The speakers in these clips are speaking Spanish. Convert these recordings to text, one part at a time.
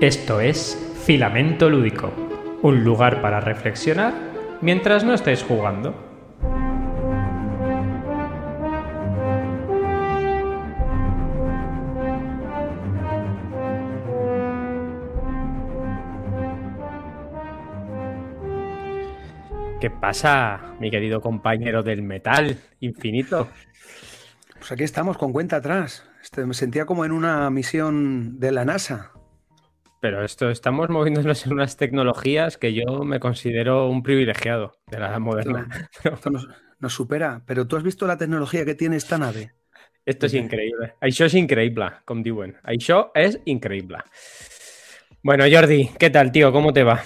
Esto es Filamento Lúdico, un lugar para reflexionar mientras no estáis jugando. ¿Qué pasa, mi querido compañero del metal infinito? Pues aquí estamos con cuenta atrás. Este, me sentía como en una misión de la NASA. Pero esto estamos moviéndonos en unas tecnologías que yo me considero un privilegiado de la edad moderna. Esto, esto nos, nos supera. Pero tú has visto la tecnología que tiene esta nave. Esto és increïble. Això és increïble, com diuen. Això és increïble. Bueno, Jordi, ¿qué tal, tío? ¿Cómo te va?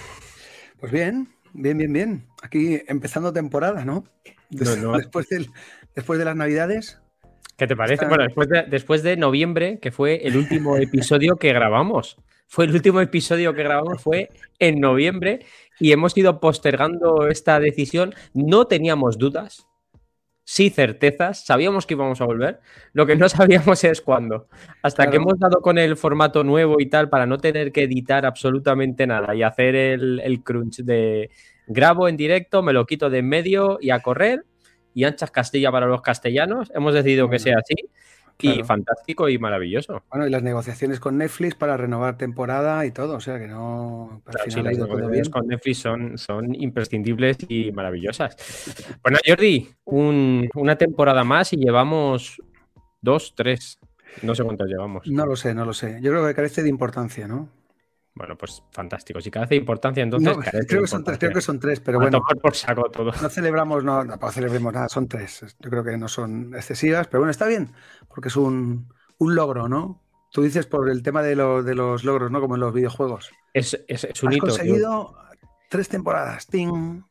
Pues bien, bien, bien, bien. Aquí empezando temporada, ¿no? Des- No, no. Después, del- después de las navidades. ¿Qué te parece? Bueno, después de, después de noviembre, que fue el último episodio que grabamos. Fue el último episodio que grabamos, fue en noviembre y hemos ido postergando esta decisión. No teníamos dudas, sí certezas, sabíamos que íbamos a volver. Lo que no sabíamos es cuándo. Hasta que hemos dado con el formato nuevo y tal, para no tener que editar absolutamente nada y hacer el, el crunch de grabo en directo, me lo quito de en medio y a correr. Y anchas Castilla para los castellanos. Hemos decidido que sea así. Y fantástico y maravilloso. Bueno, y las negociaciones con Netflix para renovar temporada y todo. O sea que no. Al Claro, sí, ha las ido todo negociaciones bien. con Netflix son, son imprescindibles y maravillosas. Bueno, Jordi, un- una temporada más y llevamos dos, tres. No sé cuántas llevamos. No lo sé, no lo sé. Yo creo que carece de importancia, ¿no? Bueno, pues fantástico. Si carece de importancia, entonces No, de creo, que son tres, creo que son tres, pero A bueno. tomar por saco todo. No celebramos, no, no celebremos nada, son tres. Yo creo que no son excesivas, pero bueno, está bien, porque es un, un logro, ¿no? Tú dices por el tema de, lo- de los logros, ¿no? Como en los videojuegos. Es, es- es un Has hito. conseguido tres temporadas. ¡Ting!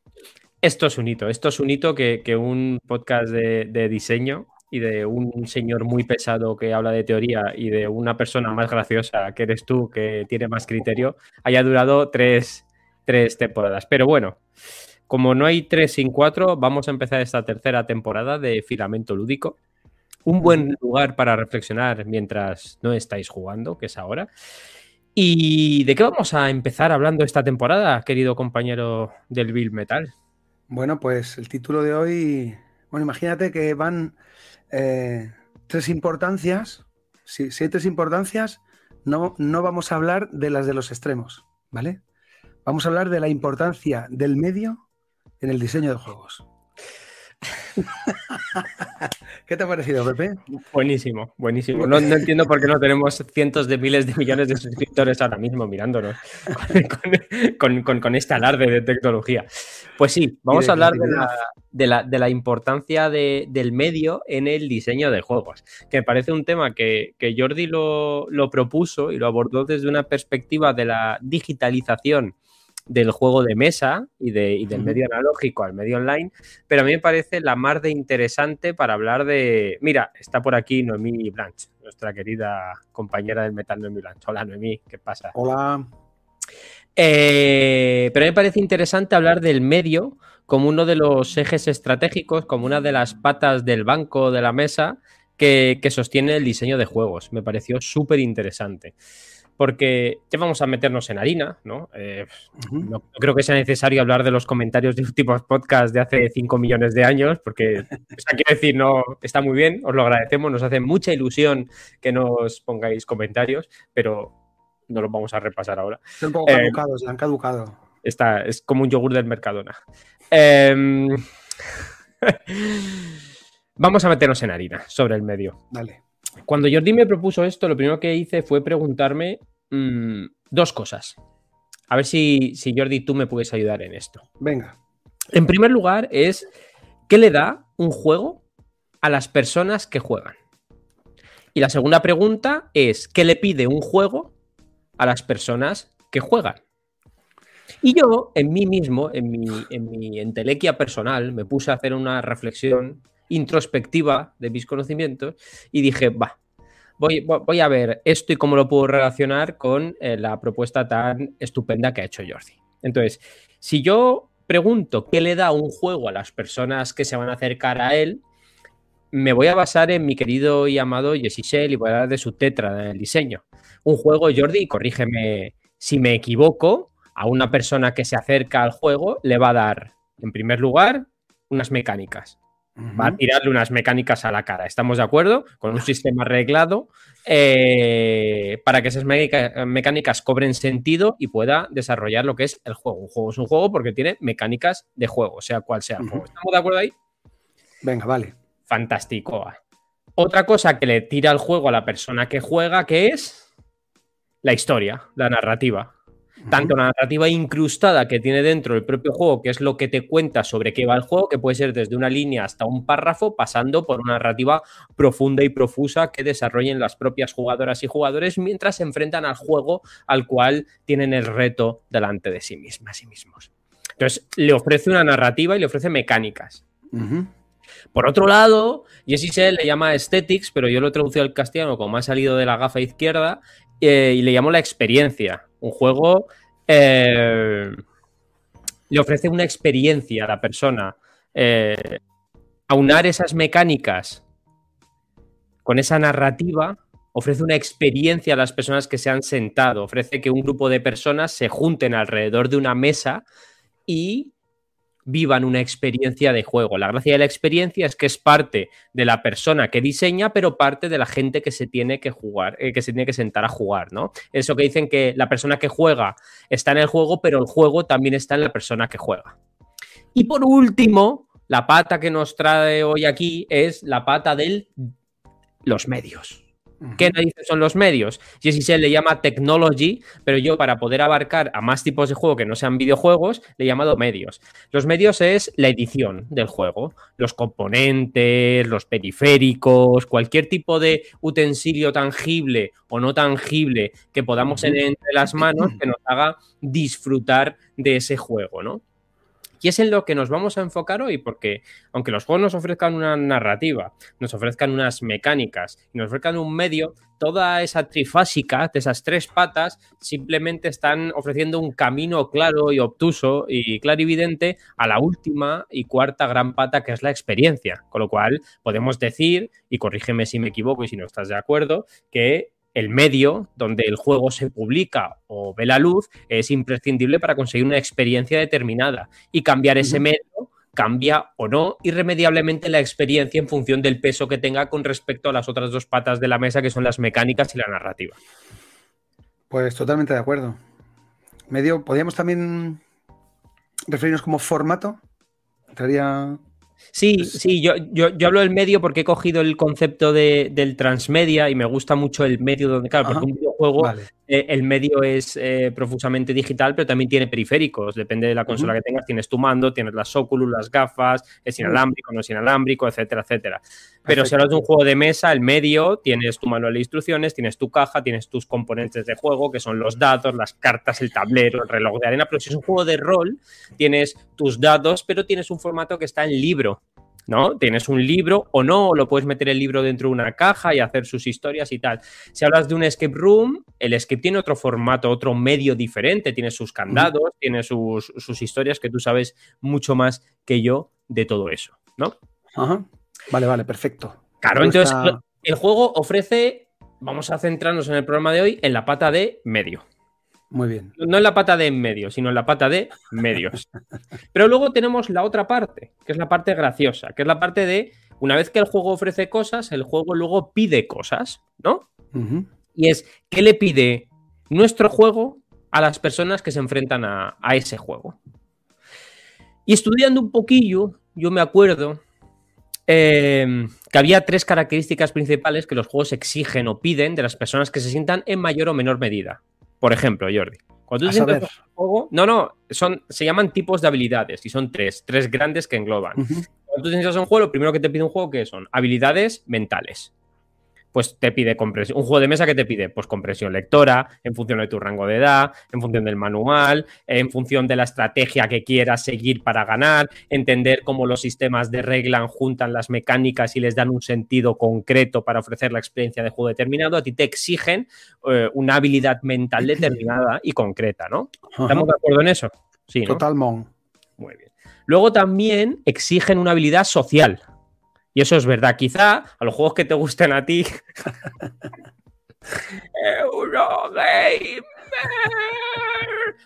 Esto es un hito. Esto es un hito que, que un podcast de, de diseño y de un señor muy pesado que habla de teoría y de una persona más graciosa que eres tú, que tiene más criterio, haya durado tres, tres temporadas. Pero bueno, como no hay tres sin cuatro, vamos a empezar esta tercera temporada de Filamento Lúdico. Un buen lugar para reflexionar mientras no estáis jugando, que es ahora. ¿Y de qué vamos a empezar hablando esta temporada, querido compañero del Bill Metal? Bueno, pues el título de hoy, bueno, imagínate que van eh, tres importancias. Si, hay tres importancias, no, no vamos a hablar de las de los extremos, ¿vale? Vamos a hablar de la importancia del medio en el diseño de juegos. ¿Qué te ha parecido, Pepe? Buenísimo, buenísimo. No, no entiendo por qué no tenemos cientos de miles de millones de suscriptores ahora mismo mirándonos con, con- con- con- con este alarde de tecnología. Pues sí, vamos a hablar de la, de la- de la importancia de- del medio en el diseño de juegos, que me parece un tema que, que Jordi lo, lo propuso y lo abordó desde una perspectiva de la digitalización del juego de mesa y, de, y del medio analógico al medio online, pero a mí me parece la más de interesante para hablar de... Mira, está por aquí Noemí Blanch, nuestra querida compañera del metal Noemí Blanch. Hola Noemí, ¿qué pasa? Hola. Eh, pero me parece interesante hablar del medio como uno de los ejes estratégicos, como una de las patas del banco de la mesa que, que sostiene el diseño de juegos. Me pareció súper interesante. Porque ya vamos a meternos en harina, ¿no? Eh, no, no creo que sea necesario hablar de los comentarios de últimos podcasts de hace 5 millones de años, porque, o sea, quiero decir, no, está muy bien, os lo agradecemos, nos hace mucha ilusión que nos pongáis comentarios, pero no los vamos a repasar ahora. Están un poco Eh, caducados, ya han caducado. Está, es como un yogur del Mercadona. Em, Vamos a meternos en harina sobre el medio. Dale. Cuando Jordi me propuso esto, lo primero que hice fue preguntarme mm, dos cosas. A ver si, si Jordi tú me puedes ayudar en esto. Venga. En primer lugar, es ¿qué le da un juego a las personas que juegan? Y la segunda pregunta es ¿qué le pide un juego a las personas que juegan? Y yo, en mí mismo, en mi, en mi entelequia personal, me puse a hacer una reflexión introspectiva de mis conocimientos y dije, va, voy, a ver esto y cómo lo puedo relacionar con eh, la propuesta tan estupenda que ha hecho Jordi. Entonces, si yo pregunto qué le da un juego a las personas que se van a acercar a él, me voy a basar en mi querido y amado Jesse Shell y voy a hablar de su tetra del diseño. Un juego, Jordi, corrígeme si me equivoco, a una persona que se acerca al juego le va a dar, en primer lugar, unas mecánicas. Va a tirarle unas mecánicas a la cara. ¿Estamos de acuerdo? Con un sistema arreglado eh, para que esas mecánicas cobren sentido y pueda desarrollar lo que es el juego. Un juego es un juego porque tiene mecánicas de juego, sea cual sea el juego. ¿Estamos de acuerdo ahí? Venga, vale. Fantástico. Otra cosa que le tira el juego a la persona que juega, que es la historia, la narrativa tanto la narrativa incrustada que tiene dentro el propio juego, que es lo que te cuenta sobre qué va el juego, que puede ser desde una línea hasta un párrafo, pasando por una narrativa profunda y profusa que desarrollen las propias jugadoras y jugadores mientras se enfrentan al juego al cual tienen el reto delante de sí mismas y mismos. Entonces, le ofrece una narrativa y le ofrece mecánicas. Por otro lado, Jesse le llama aesthetics, pero yo lo he traducido al castellano como ha salido de la gafa izquierda, eh, y le llamo la experiencia. Un juego eh, le ofrece una experiencia a la persona. Eh, aunar esas mecánicas con esa narrativa ofrece una experiencia a las personas que se han sentado, ofrece que un grupo de personas se junten alrededor de una mesa y vivan una experiencia de juego. La gracia de la experiencia es que es parte de la persona que diseña, pero parte de la gente que se tiene que jugar, eh, que se tiene que sentar a jugar, ¿no? Eso que dicen que la persona que juega está en el juego, pero el juego también está en la persona que juega. Y por último, la pata que nos trae hoy aquí es la pata de los medios. ¿Qué narices son los medios? se le llama technology, pero yo para poder abarcar a más tipos de juego que no sean videojuegos, le he llamado medios. Los medios es la edición del juego, los componentes, los periféricos, cualquier tipo de utensilio tangible o no tangible que podamos tener entre las manos que nos haga disfrutar de ese juego, ¿no? Y es en lo que nos vamos a enfocar hoy, porque aunque los juegos nos ofrezcan una narrativa, nos ofrezcan unas mecánicas y nos ofrezcan un medio, toda esa trifásica de esas tres patas simplemente están ofreciendo un camino claro y obtuso y clarividente a la última y cuarta gran pata que es la experiencia. Con lo cual podemos decir, y corrígeme si me equivoco y si no estás de acuerdo, que el medio donde el juego se publica o ve la luz es imprescindible para conseguir una experiencia determinada y cambiar ese medio cambia o no irremediablemente la experiencia en función del peso que tenga con respecto a las otras dos patas de la mesa que son las mecánicas y la narrativa. Pues totalmente de acuerdo. Medio, podríamos también referirnos como formato. Entraría Sí, sí, yo, yo, hablo del medio porque he cogido el concepto de, del transmedia y me gusta mucho el medio donde, claro, porque un videojuego, el medio es eh, profusamente digital, pero también tiene periféricos, depende de la consola que tengas, tienes tu mando, tienes las Oculus, las gafas, es inalámbrico, no es inalámbrico, etcétera, etcétera. Pero si hablas de un juego de mesa, el medio, tienes tu manual de instrucciones, tienes tu caja, tienes tus componentes de juego, que son los datos, las cartas, el tablero, el reloj de arena, pero si es un juego de rol, tienes tus datos, pero tienes un formato que está en libro. ¿No? Tienes un libro o no, o lo puedes meter el libro dentro de una caja y hacer sus historias y tal. Si hablas de un escape room, el escape tiene otro formato, otro medio diferente, tiene sus candados, tiene sus, historias que tú sabes mucho más que yo de todo eso, ¿no? Ajá. Vale, vale, perfecto. Claro, entonces el juego ofrece, vamos a centrarnos en el programa de hoy, en la pata de medio. Muy bien. No en la pata de en medio, sino en la pata de medios. Pero luego tenemos la otra parte, que es la parte graciosa, que es la parte de, una vez que el juego ofrece cosas, el juego luego pide cosas, ¿no? Y es, ¿qué le pide nuestro juego a las personas que se enfrentan a, ese juego? Y estudiando un poquillo, yo me acuerdo eh, que había tres características principales que los juegos exigen o piden de las personas que se sientan en mayor o menor medida. Por ejemplo, Jordi, cuando tú un juego, no, no, son, se llaman tipos de habilidades y son tres, tres grandes que engloban. Cuando tú tienes un juego, lo primero que te pide un juego que son habilidades mentales pues te pide compresión. Un juego de mesa que te pide, pues compresión lectora, en función de tu rango de edad, en función del manual, en función de la estrategia que quieras seguir para ganar, entender cómo los sistemas de regla juntan las mecánicas y les dan un sentido concreto para ofrecer la experiencia de juego determinado. A ti te exigen eh, una habilidad mental determinada y concreta, ¿no? ¿Estamos de acuerdo en eso? Sí. Total, Muy bien. Luego también exigen una habilidad social. Y eso es verdad. Quizá a los juegos que te gusten a ti.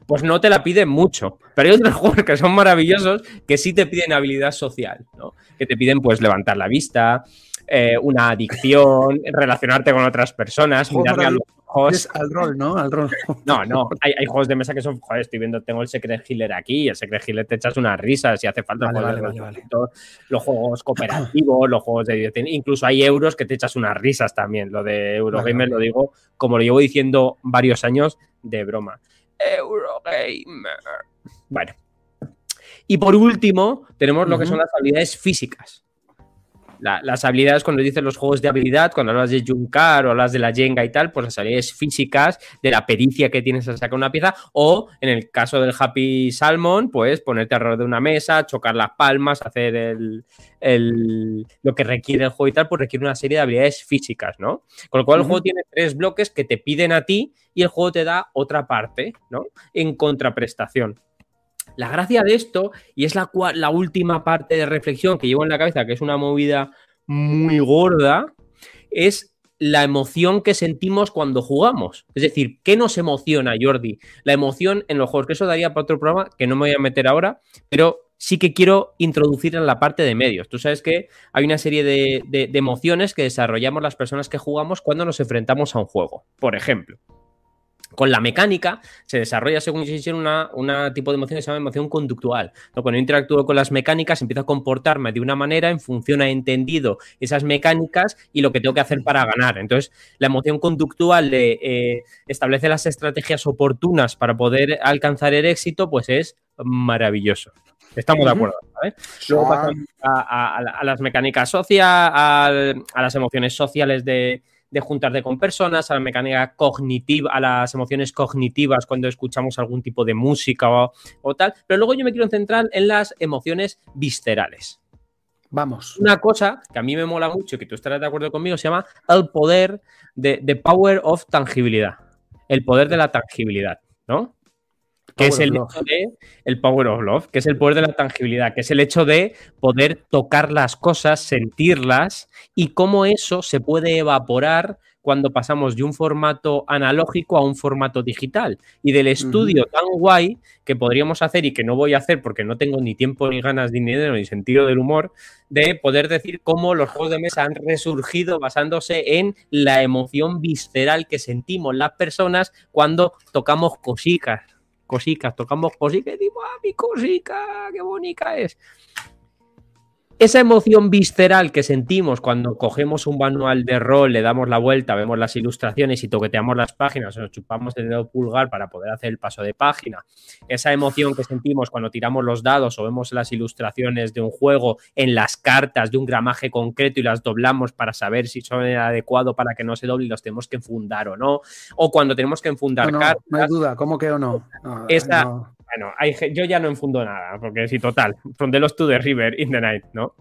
Pues no te la piden mucho. Pero hay otros juegos que son maravillosos que sí te piden habilidad social, ¿no? Que te piden, pues, levantar la vista, eh, una adicción, relacionarte con otras personas, mirarle a los ojos. al rol, ¿no? Al rol. No, no, hay, juegos de mesa que son, joder, estoy viendo, tengo el Secret Healer aquí, el Secret Healer te echas unas risas si hace falta. los juegos cooperativos, los juegos de incluso hay euros que te echas unas risas también. Lo de Eurogamer lo digo, como lo llevo diciendo varios años, de broma. Eurogamer. Bueno. Y por último, tenemos lo que son las habilidades físicas las habilidades, cuando dices los juegos de habilidad, cuando hablas de Junkar o hablas de la Jenga y tal, pues las habilidades físicas, de la pericia que tienes a sacar una pieza, o en el caso del Happy Salmon, pues ponerte alrededor de una mesa, chocar las palmas, hacer el, lo que requiere el juego y tal, pues requiere una serie de habilidades físicas, ¿no? Con lo cual el juego tiene tres bloques que te piden a ti y el juego te da otra parte, ¿no? En contraprestación. La gracia de esto, y es la, la última parte de reflexión que llevo en la cabeza, que es una movida muy gorda, es la emoción que sentimos cuando jugamos. Es decir, ¿qué nos emociona, Jordi? La emoción en los juegos, que eso daría para otro programa que no me voy a meter ahora, pero sí que quiero introducir en la parte de medios. Tú sabes que hay una serie de, de emociones que desarrollamos las personas que jugamos cuando nos enfrentamos a un juego. Por ejemplo, con la mecánica se desarrolla, según si una, una tipo de emoción que se llama emoción conductual. Cuando yo interactúo con las mecánicas, empiezo a comportarme de una manera en función a entendido esas mecánicas y lo que tengo que hacer para ganar. Entonces, la emoción conductual de eh, establece las estrategias oportunas para poder alcanzar el éxito, pues es maravilloso. Estamos de acuerdo. Luego pasamos a, las mecánicas sociales, a las emociones sociales de de juntarte con personas, a la mecánica cognitiva, a las emociones cognitivas cuando escuchamos algún tipo de música o, tal. Pero luego yo me quiero centrar en las emociones viscerales. Vamos. Una cosa que a mí me mola mucho y que tú estarás de acuerdo conmigo se llama el poder de the power of tangibilidad. El poder de la tangibilidad, ¿no? Que es el hecho de el power of love, que es el poder de la tangibilidad, que es el hecho de poder tocar las cosas, sentirlas y cómo eso se puede evaporar cuando pasamos de un formato analógico a un formato digital. Y del estudio tan guay que podríamos hacer y que no voy a hacer porque no tengo ni tiempo, ni ganas, ni dinero, ni sentido del humor, de poder decir cómo los juegos de mesa han resurgido basándose en la emoción visceral que sentimos las personas cuando tocamos cositas cositas, tocamos cositas y digo, ah, mi cosica, qué bonita es esa emoción visceral que sentimos cuando cogemos un manual de rol, le damos la vuelta, vemos las ilustraciones y toqueteamos las páginas, o nos chupamos el dedo pulgar para poder hacer el paso de página, esa emoción que sentimos cuando tiramos los dados o vemos las ilustraciones de un juego en las cartas de un gramaje concreto y las doblamos para saber si son el adecuado para que no se doble y los tenemos que enfundar o no, o cuando tenemos que enfundar cartas. No hay duda, ¿cómo que o no? esa, bueno, yo ya no enfundo nada, porque sí, total, from the lost to the river in the night, ¿no?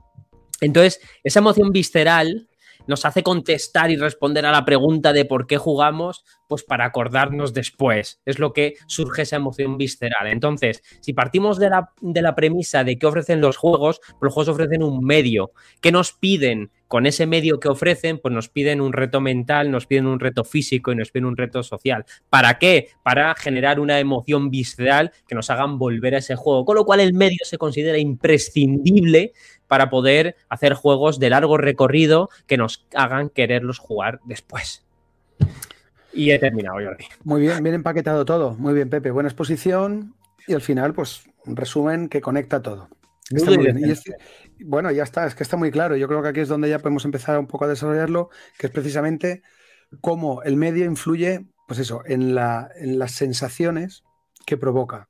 Entonces, esa emoción visceral nos hace contestar y responder a la pregunta de por qué jugamos, pues para acordarnos después. Es lo que surge esa emoción visceral. Entonces, si partimos de la, de la premisa de qué ofrecen los juegos, pues los juegos ofrecen un medio. ¿Qué nos piden? Con ese medio que ofrecen, pues nos piden un reto mental, nos piden un reto físico y nos piden un reto social. ¿Para qué? Para generar una emoción visceral que nos hagan volver a ese juego. Con lo cual el medio se considera imprescindible para poder hacer juegos de largo recorrido que nos hagan quererlos jugar después. Y he terminado, Jordi. Muy bien, bien empaquetado todo. Muy bien, Pepe. Buena exposición. Y al final, pues, un resumen que conecta todo. bueno, ya está, es que está muy claro. Yo creo que aquí es donde ya podemos empezar un poco a desarrollarlo, que es precisamente cómo el medio influye, pues eso, en, la, en las sensaciones que provoca.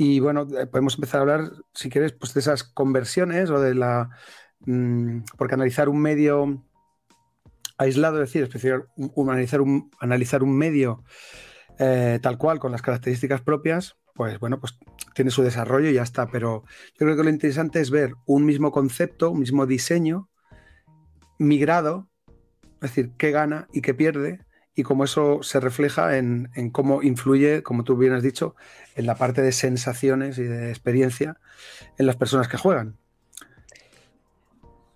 Y bueno, eh, podemos empezar a hablar, si quieres, pues de esas conversiones o de la... Mm, porque analizar un medio aislado, es decir, especial, analizar, un, analizar un medio eh, tal cual, con las características propias, pues bueno, pues tiene su desarrollo y ya está. Pero yo creo que lo interesante es ver un mismo concepto, un mismo diseño migrado, es decir, qué gana y qué pierde y cómo eso se refleja en, cómo influye, como tú bien has dicho, en la parte de sensaciones y de experiencia en las personas que juegan.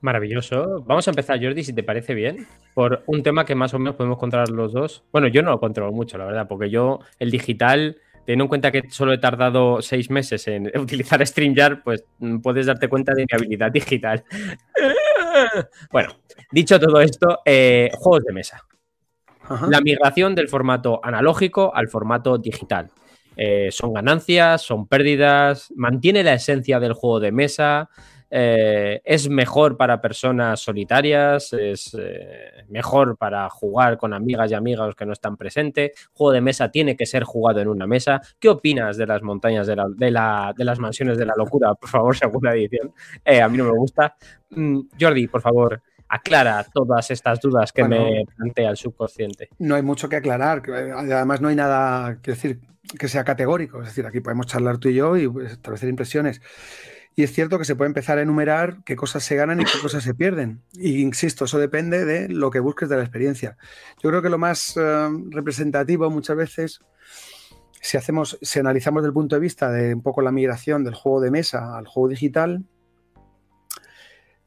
Maravilloso. Vamos a empezar, Jordi, si te parece bien, por un tema que más o menos podemos controlar los dos. Bueno, yo no lo controlo mucho, la verdad, porque yo el digital, teniendo en cuenta que solo he tardado seis meses en utilizar StreamYard, pues mm, puedes darte cuenta de mi habilidad digital. bueno, dicho todo esto, eh, juegos de mesa. La migración del formato analógico al formato digital. Eh, son ganancias, son pérdidas, mantiene la esencia del juego de mesa, eh, es mejor para personas solitarias, es eh, mejor para jugar con amigas y amigos que no están presentes. Juego de mesa tiene que ser jugado en una mesa. ¿Qué opinas de las montañas de, las mansiones de la locura? Por favor, segunda edición. A mí no me gusta. Mm, Jordi, por favor, aclara todas estas dudas que me plantea el subconsciente. No hay mucho que aclarar. Además, no hay nada que decir que sea categórico. Es decir, aquí podemos charlar tú y yo y pues, establecer impresiones. Y es cierto que se puede empezar a enumerar qué cosas se ganan y qué cosas se pierden. Y insisto, eso depende de lo que busques de la experiencia. Yo creo que lo más eh, representativo muchas veces, si hacemos, si analizamos desde el punto de vista de un poco la migración del juego de mesa al juego digital,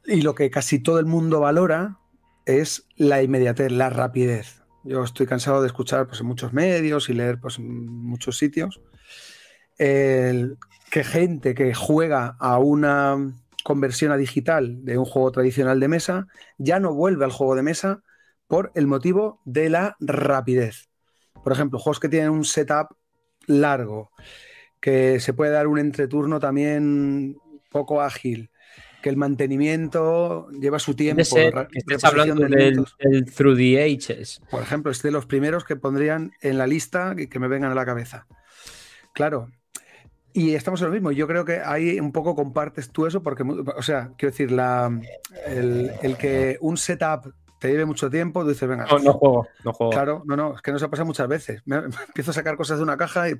y lo que casi todo el mundo valora es la inmediatez, la rapidez. Yo estoy cansado de escuchar pues, en muchos medios y leer pues, en muchos sitios el, que gente que juega a una conversión a digital de un juego tradicional de mesa ya no vuelve al juego de mesa por el motivo de la rapidez. Por ejemplo, juegos que tienen un setup largo, que se puede dar un entreturno también poco ágil, que el mantenimiento lleva su tiempo. estás hablando del, Through the Ages. Por ejemplo, es de los primeros que pondrían en la lista y que me vengan a la cabeza. Claro, y estamos en lo mismo. Yo creo que ahí un poco compartes tú eso, porque, o sea, quiero decir, la, el, que un setup te lleve mucho tiempo, tú dices, venga. No, no juego, no juego. Claro, no, no, es que no se pasa muchas veces. Me, empiezo a sacar cosas de una caja y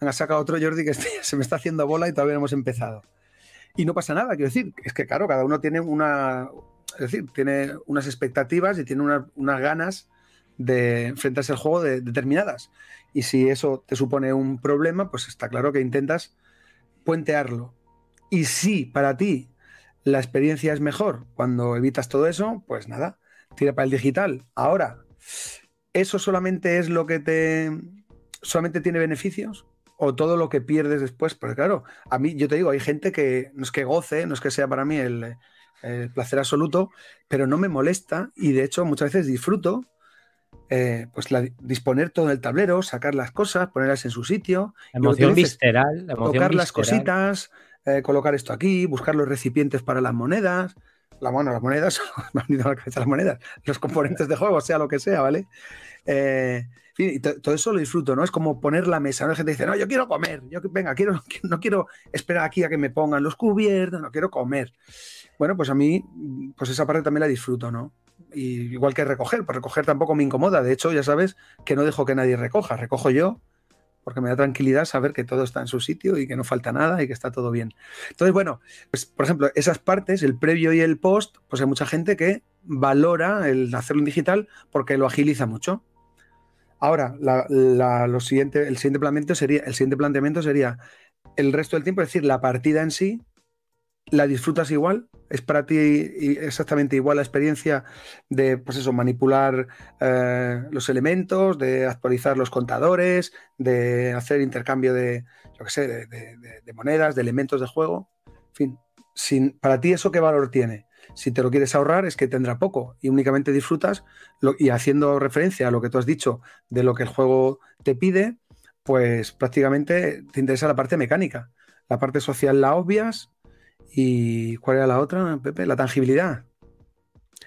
venga, saca otro Jordi que se me está haciendo bola y todavía no hemos empezado. Y no pasa nada, quiero decir, es que claro, cada uno tiene una, es decir, tiene unas expectativas y tiene unas ganas de enfrentarse al juego de, determinadas. Y si eso te supone un problema, pues está claro que intentas puentearlo. Y si para ti la experiencia es mejor cuando evitas todo eso, pues nada, tira para el digital. Ahora, ¿eso solamente es lo que te... solamente tiene beneficios? ¿O todo lo que pierdes después? Porque claro, a mí, yo te digo, hay gente que no es que goce, no es que sea para mí el, el placer absoluto, pero no me molesta y de hecho muchas veces disfruto eh, pues disponer todo el tablero, sacar las cosas, ponerlas en su sitio. emoción visceral. tocar las cositas, eh, colocar esto aquí, buscar los recipientes para las monedas. La mano, las monedas, me han ido a la cabeza las monedas, los componentes de juego, sea lo que sea, ¿vale? Eh, todo eso lo disfruto, ¿no? Es como poner la mesa. La gente dice, no, yo quiero comer, yo venga, quiero, no quiero esperar aquí a que me pongan los cubiertos, no quiero comer. Bueno, pues a mí, pues esa parte también la disfruto, ¿no? igual que recoger, pues recoger tampoco me incomoda. De hecho, ya sabes que no dejo que nadie recoja, recojo yo porque me da tranquilidad saber que todo está en su sitio y que no falta nada y que está todo bien. Entonces, bueno, pues por ejemplo, esas partes, el previo y el post, pues hay mucha gente que valora el hacerlo en digital porque lo agiliza mucho. Ahora, lo siguiente, el siguiente planteamiento sería, el siguiente planteamiento sería el resto del tiempo, es decir, la partida en sí, la disfrutas igual, es para ti exactamente igual la experiencia de, pues eso, manipular eh, los elementos, de actualizar los contadores, de hacer intercambio de, yo qué sé, de, monedas, de elementos de juego. En fin, sin, para ti eso qué valor tiene. Si te lo quieres ahorrar es que tendrá poco y únicamente disfrutas y haciendo referencia a lo que tú has dicho de lo que el juego te pide, pues prácticamente te interesa la parte mecánica. La parte social la obvias, ¿Y cuál era la otra, Pepe? La tangibilidad.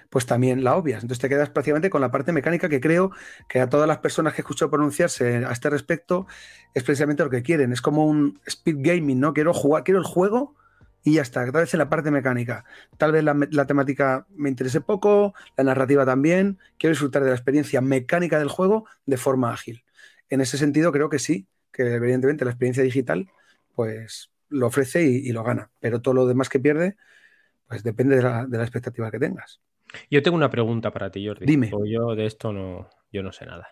Pues también la obvias. Entonces te quedas prácticamente con la parte mecánica que creo que a todas las personas que he escuchado pronunciarse a este respecto es precisamente lo que quieren. Es como un speed gaming, ¿no? Quiero jugar, quiero el juego y ya está. Tal vez en la parte mecánica. Tal vez la, la temática me interese poco, la narrativa también. Quiero disfrutar de la experiencia mecánica del juego de forma ágil. En ese sentido creo que sí, que evidentemente la experiencia digital, pues lo ofrece y, lo gana. Pero todo lo demás que pierde, pues depende de la, expectativa que tengas. Yo tengo una pregunta para ti, Jordi. Dime. Yo de esto no, yo no sé nada.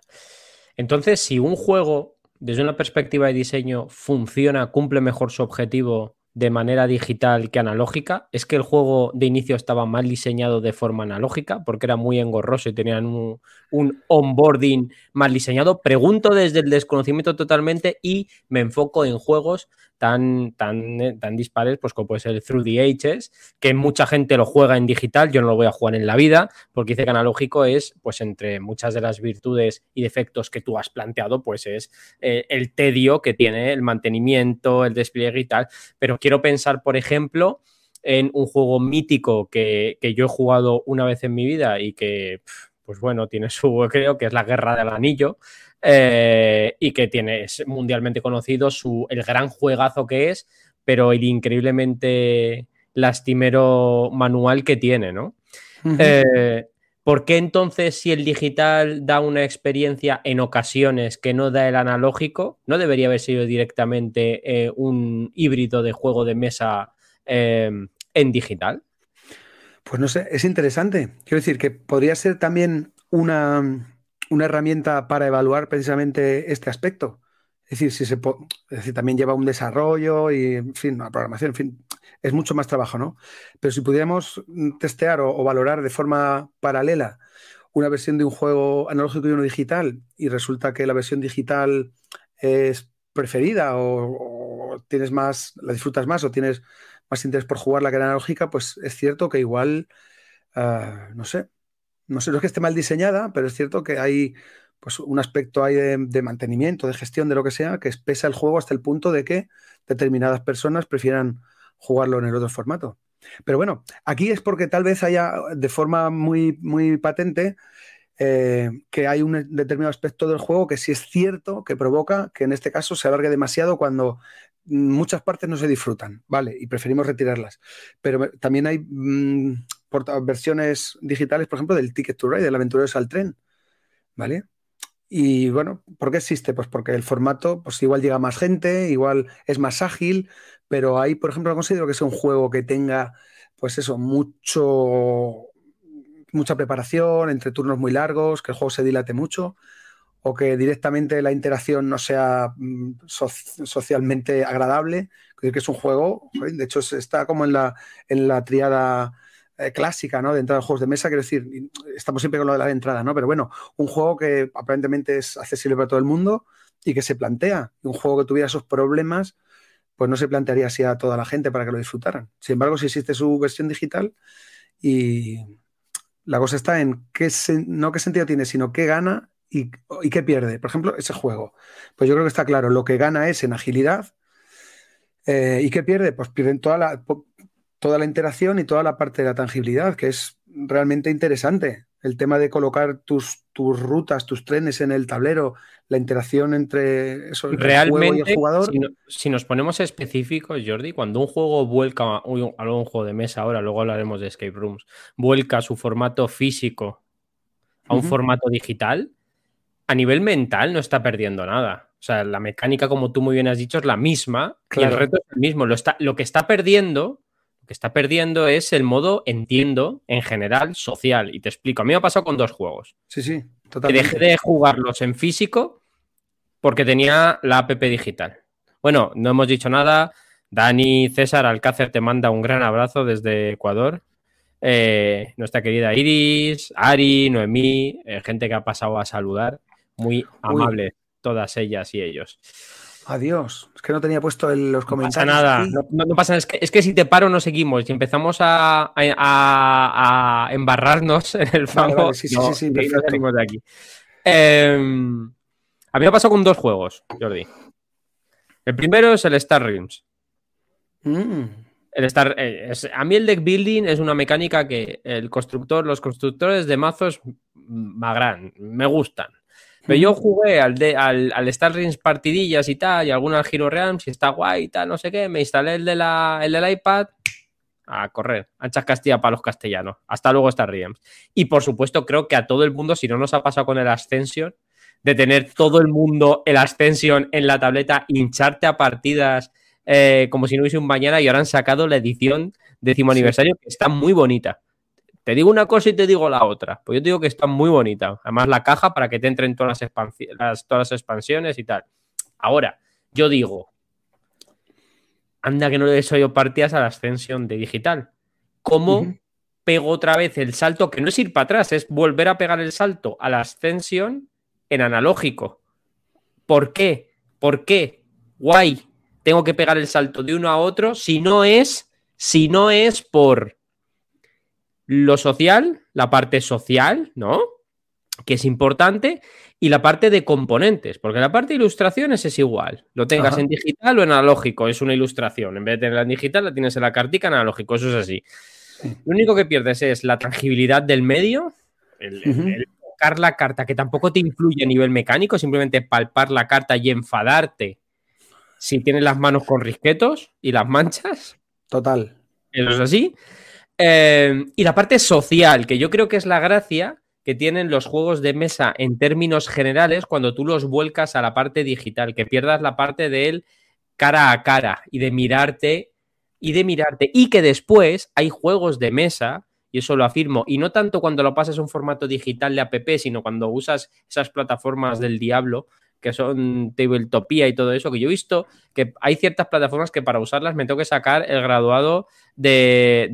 Entonces, si un juego, desde una perspectiva de diseño, funciona, cumple mejor su objetivo de manera digital que analógica. Es que el juego de inicio estaba mal diseñado de forma analógica porque era muy engorroso y tenían un, un, onboarding mal diseñado. Pregunto desde el desconocimiento totalmente y me enfoco en juegos tan, tan, tan dispares, pues como puede ser el Through the Ages, que mucha gente lo juega en digital, yo no lo voy a jugar en la vida, porque dice que analógico es, pues entre muchas de las virtudes y defectos que tú has planteado, pues es eh, el tedio que tiene, el mantenimiento, el despliegue y tal, pero quiero pensar, por ejemplo, en un juego mítico que, que yo he jugado una vez en mi vida y que, pues bueno, tiene su, creo que es la Guerra del Anillo, eh, y que tiene, es mundialmente conocido su, el gran juegazo que es, pero el increíblemente lastimero manual que tiene, ¿no? Uh -huh. eh, ¿Por qué entonces si el digital da una experiencia en ocasiones que no da el analógico, no debería haber sido directamente eh, un híbrido de juego de mesa eh, en digital? Pues no sé, es interesante. Quiero decir que podría ser también una, una herramienta para evaluar precisamente este aspecto. Es decir, si se también lleva un desarrollo y, en fin, una programación, en fin, es mucho más trabajo, ¿no? Pero si pudiéramos testear o, o, valorar de forma paralela una versión de un juego analógico y uno digital y resulta que la versión digital es preferida o, o tienes más, la disfrutas más o tienes más interés por jugarla que la analógica, pues es cierto que igual, uh, no sé, no sé, no es que esté mal diseñada, pero es cierto que hay pues, un aspecto ahí de, mantenimiento, de gestión, de lo que sea, que espesa el juego hasta el punto de que determinadas personas prefieran jugarlo en el otro formato. Pero bueno, aquí es porque tal vez haya de forma muy, muy patente eh, que hay un determinado aspecto del juego que sí es cierto que provoca que en este caso se alargue demasiado cuando muchas partes no se disfrutan, ¿vale? Y preferimos retirarlas. Pero también hay mmm, versiones digitales, por ejemplo, del Ticket to Ride, del Aventureros al Tren, ¿vale? Y bueno, ¿por qué existe? Pues porque el formato, pues igual llega más gente, igual es más ágil, pero ahí, por ejemplo, no considero que sea un juego que tenga, pues eso, mucho, mucha preparación, entre turnos muy largos, que el juego se dilate mucho, o que directamente la interacción no sea mm, so socialmente agradable, que es un juego, de hecho está como en la, en la triada eh, clásica, ¿no? De entrada a juegos de mesa, quiero decir, estamos siempre con lo de la entrada, ¿no? Pero bueno, un juego que aparentemente es accesible para todo el mundo y que se plantea, un juego que tuviera esos problemas, pues no se plantearía así a toda la gente para que lo disfrutaran. Sin embargo, si existe su versión digital y la cosa está en qué no qué sentido tiene, sino qué gana y, y, qué pierde. Por ejemplo, ese juego. Pues yo creo que está claro, lo que gana es en agilidad eh, y qué pierde, pues pierden toda la, toda la interacción y toda la parte de la tangibilidad, que es realmente interesante. El tema de colocar tus, tus rutas, tus trenes en el tablero, la interacción entre eso, el Realmente, juego y el jugador. Si, no, si, nos ponemos específicos, Jordi, cuando un juego vuelca, a un, un juego de mesa ahora, luego hablaremos de escape rooms, vuelca su formato físico a un uh -huh. formato digital, a nivel mental no está perdiendo nada. O sea, la mecánica, como tú muy bien has dicho, es la misma claro. y el reto es el mismo. Lo, está, lo que está perdiendo que está perdiendo es el modo, entiendo, en general, social. Y te explico. A mí me ha pasado con dos juegos. Sí, sí, totalmente. Que dejé de jugarlos en físico porque tenía la app digital. Bueno, no hemos dicho nada. Dani César Alcácer te manda un gran abrazo desde Ecuador. Eh, nuestra querida Iris, Ari, Noemí, eh, gente que ha pasado a saludar. Muy amable, Uy. todas ellas y ellos. Adiós. Es que no tenía puesto en los comentarios. No pasa nada. No, no, no, pasa es que, es que si te paro no seguimos. Y empezamos a, a, a embarrarnos en el fango. Vale, vale, sí, sí, no, sí, sí, salimos de aquí. Eh, a mí me ha pasado con dos juegos, Jordi. El primero es el Star Realms. Mm. El Star, eh, es, a mí el deck building es una mecánica que el constructor, los constructores de mazos magran, me gustan. Pero yo jugué al, de, al, al Star Rings partidillas y tal, y algunas Hero Realms, y está guay y tal, no sé qué. Me instalé el, de la, el del iPad a correr, anchas Castilla para los castellanos. Hasta luego Star Realms. Y por supuesto, creo que a todo el mundo, si no nos ha pasado con el Ascension, de tener todo el mundo el Ascension en la tableta, hincharte a partidas eh, como si no hubiese un mañana, y ahora han sacado la edición décimo sí. aniversario, que está muy bonita. Te digo una cosa y te digo la otra. Pues yo te digo que está muy bonita. Además, la caja para que te entren todas las, las, todas las expansiones y tal. Ahora, yo digo, anda que no le he partidas a la ascensión de digital. ¿Cómo pego otra vez el salto? Que no es ir para atrás, es volver a pegar el salto a la ascensión en analógico. ¿Por qué? ¿Por qué? Guay. Tengo que pegar el salto de uno a otro si no es, si no es por lo social, la parte social, ¿no? Que es importante, y la parte de componentes, porque la parte de ilustraciones es igual. Lo tengas en digital o en analógico, es una ilustración. En vez de tenerla en digital, la tienes en la cartica en analógico, eso es así. Lo único que pierdes es la tangibilidad del medio, el, tocar la carta, que tampoco te influye a nivel mecánico, simplemente palpar la carta y enfadarte si tienes las manos con risquetos y las manchas. Total. Eso es así. Eh, y la parte social, que yo creo que es la gracia que tienen los juegos de mesa en términos generales cuando tú los vuelcas a la parte digital, que pierdas la parte del cara a cara y de mirarte y de mirarte y que después hay juegos de mesa y eso lo afirmo, y no tanto cuando lo pasas a un formato digital de app, sino cuando usas esas plataformas del diablo que son Tabletopía y todo eso, que yo he visto que hay ciertas plataformas que para usarlas me tengo que sacar el graduado de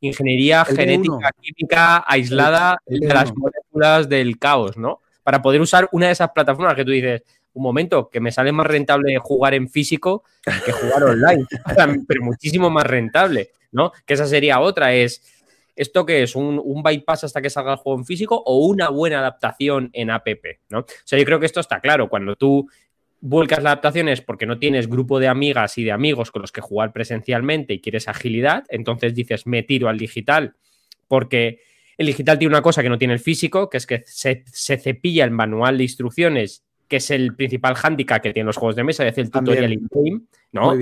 ingeniería genética, química aislada de las moléculas del caos, ¿no? Para poder usar una de esas plataformas que tú dices, un momento, que me sale más rentable jugar en físico que jugar online, pero muchísimo más rentable, ¿no? Que esa sería otra, es, ¿esto que es? ¿Un, ¿Un, bypass hasta que salga el juego en físico o una buena adaptación en app, ¿no? O sea, yo creo que esto está claro, cuando tú vuelcas las adaptaciones porque no tienes grupo de amigas y de amigos con los que jugar presencialmente y quieres agilidad, entonces dices, me tiro al digital porque el digital tiene una cosa que no tiene el físico, que es que se, cepilla el manual de instrucciones, que es el principal hándicap que tienen los juegos de mesa, es decir, el tutorial in-game, ¿no?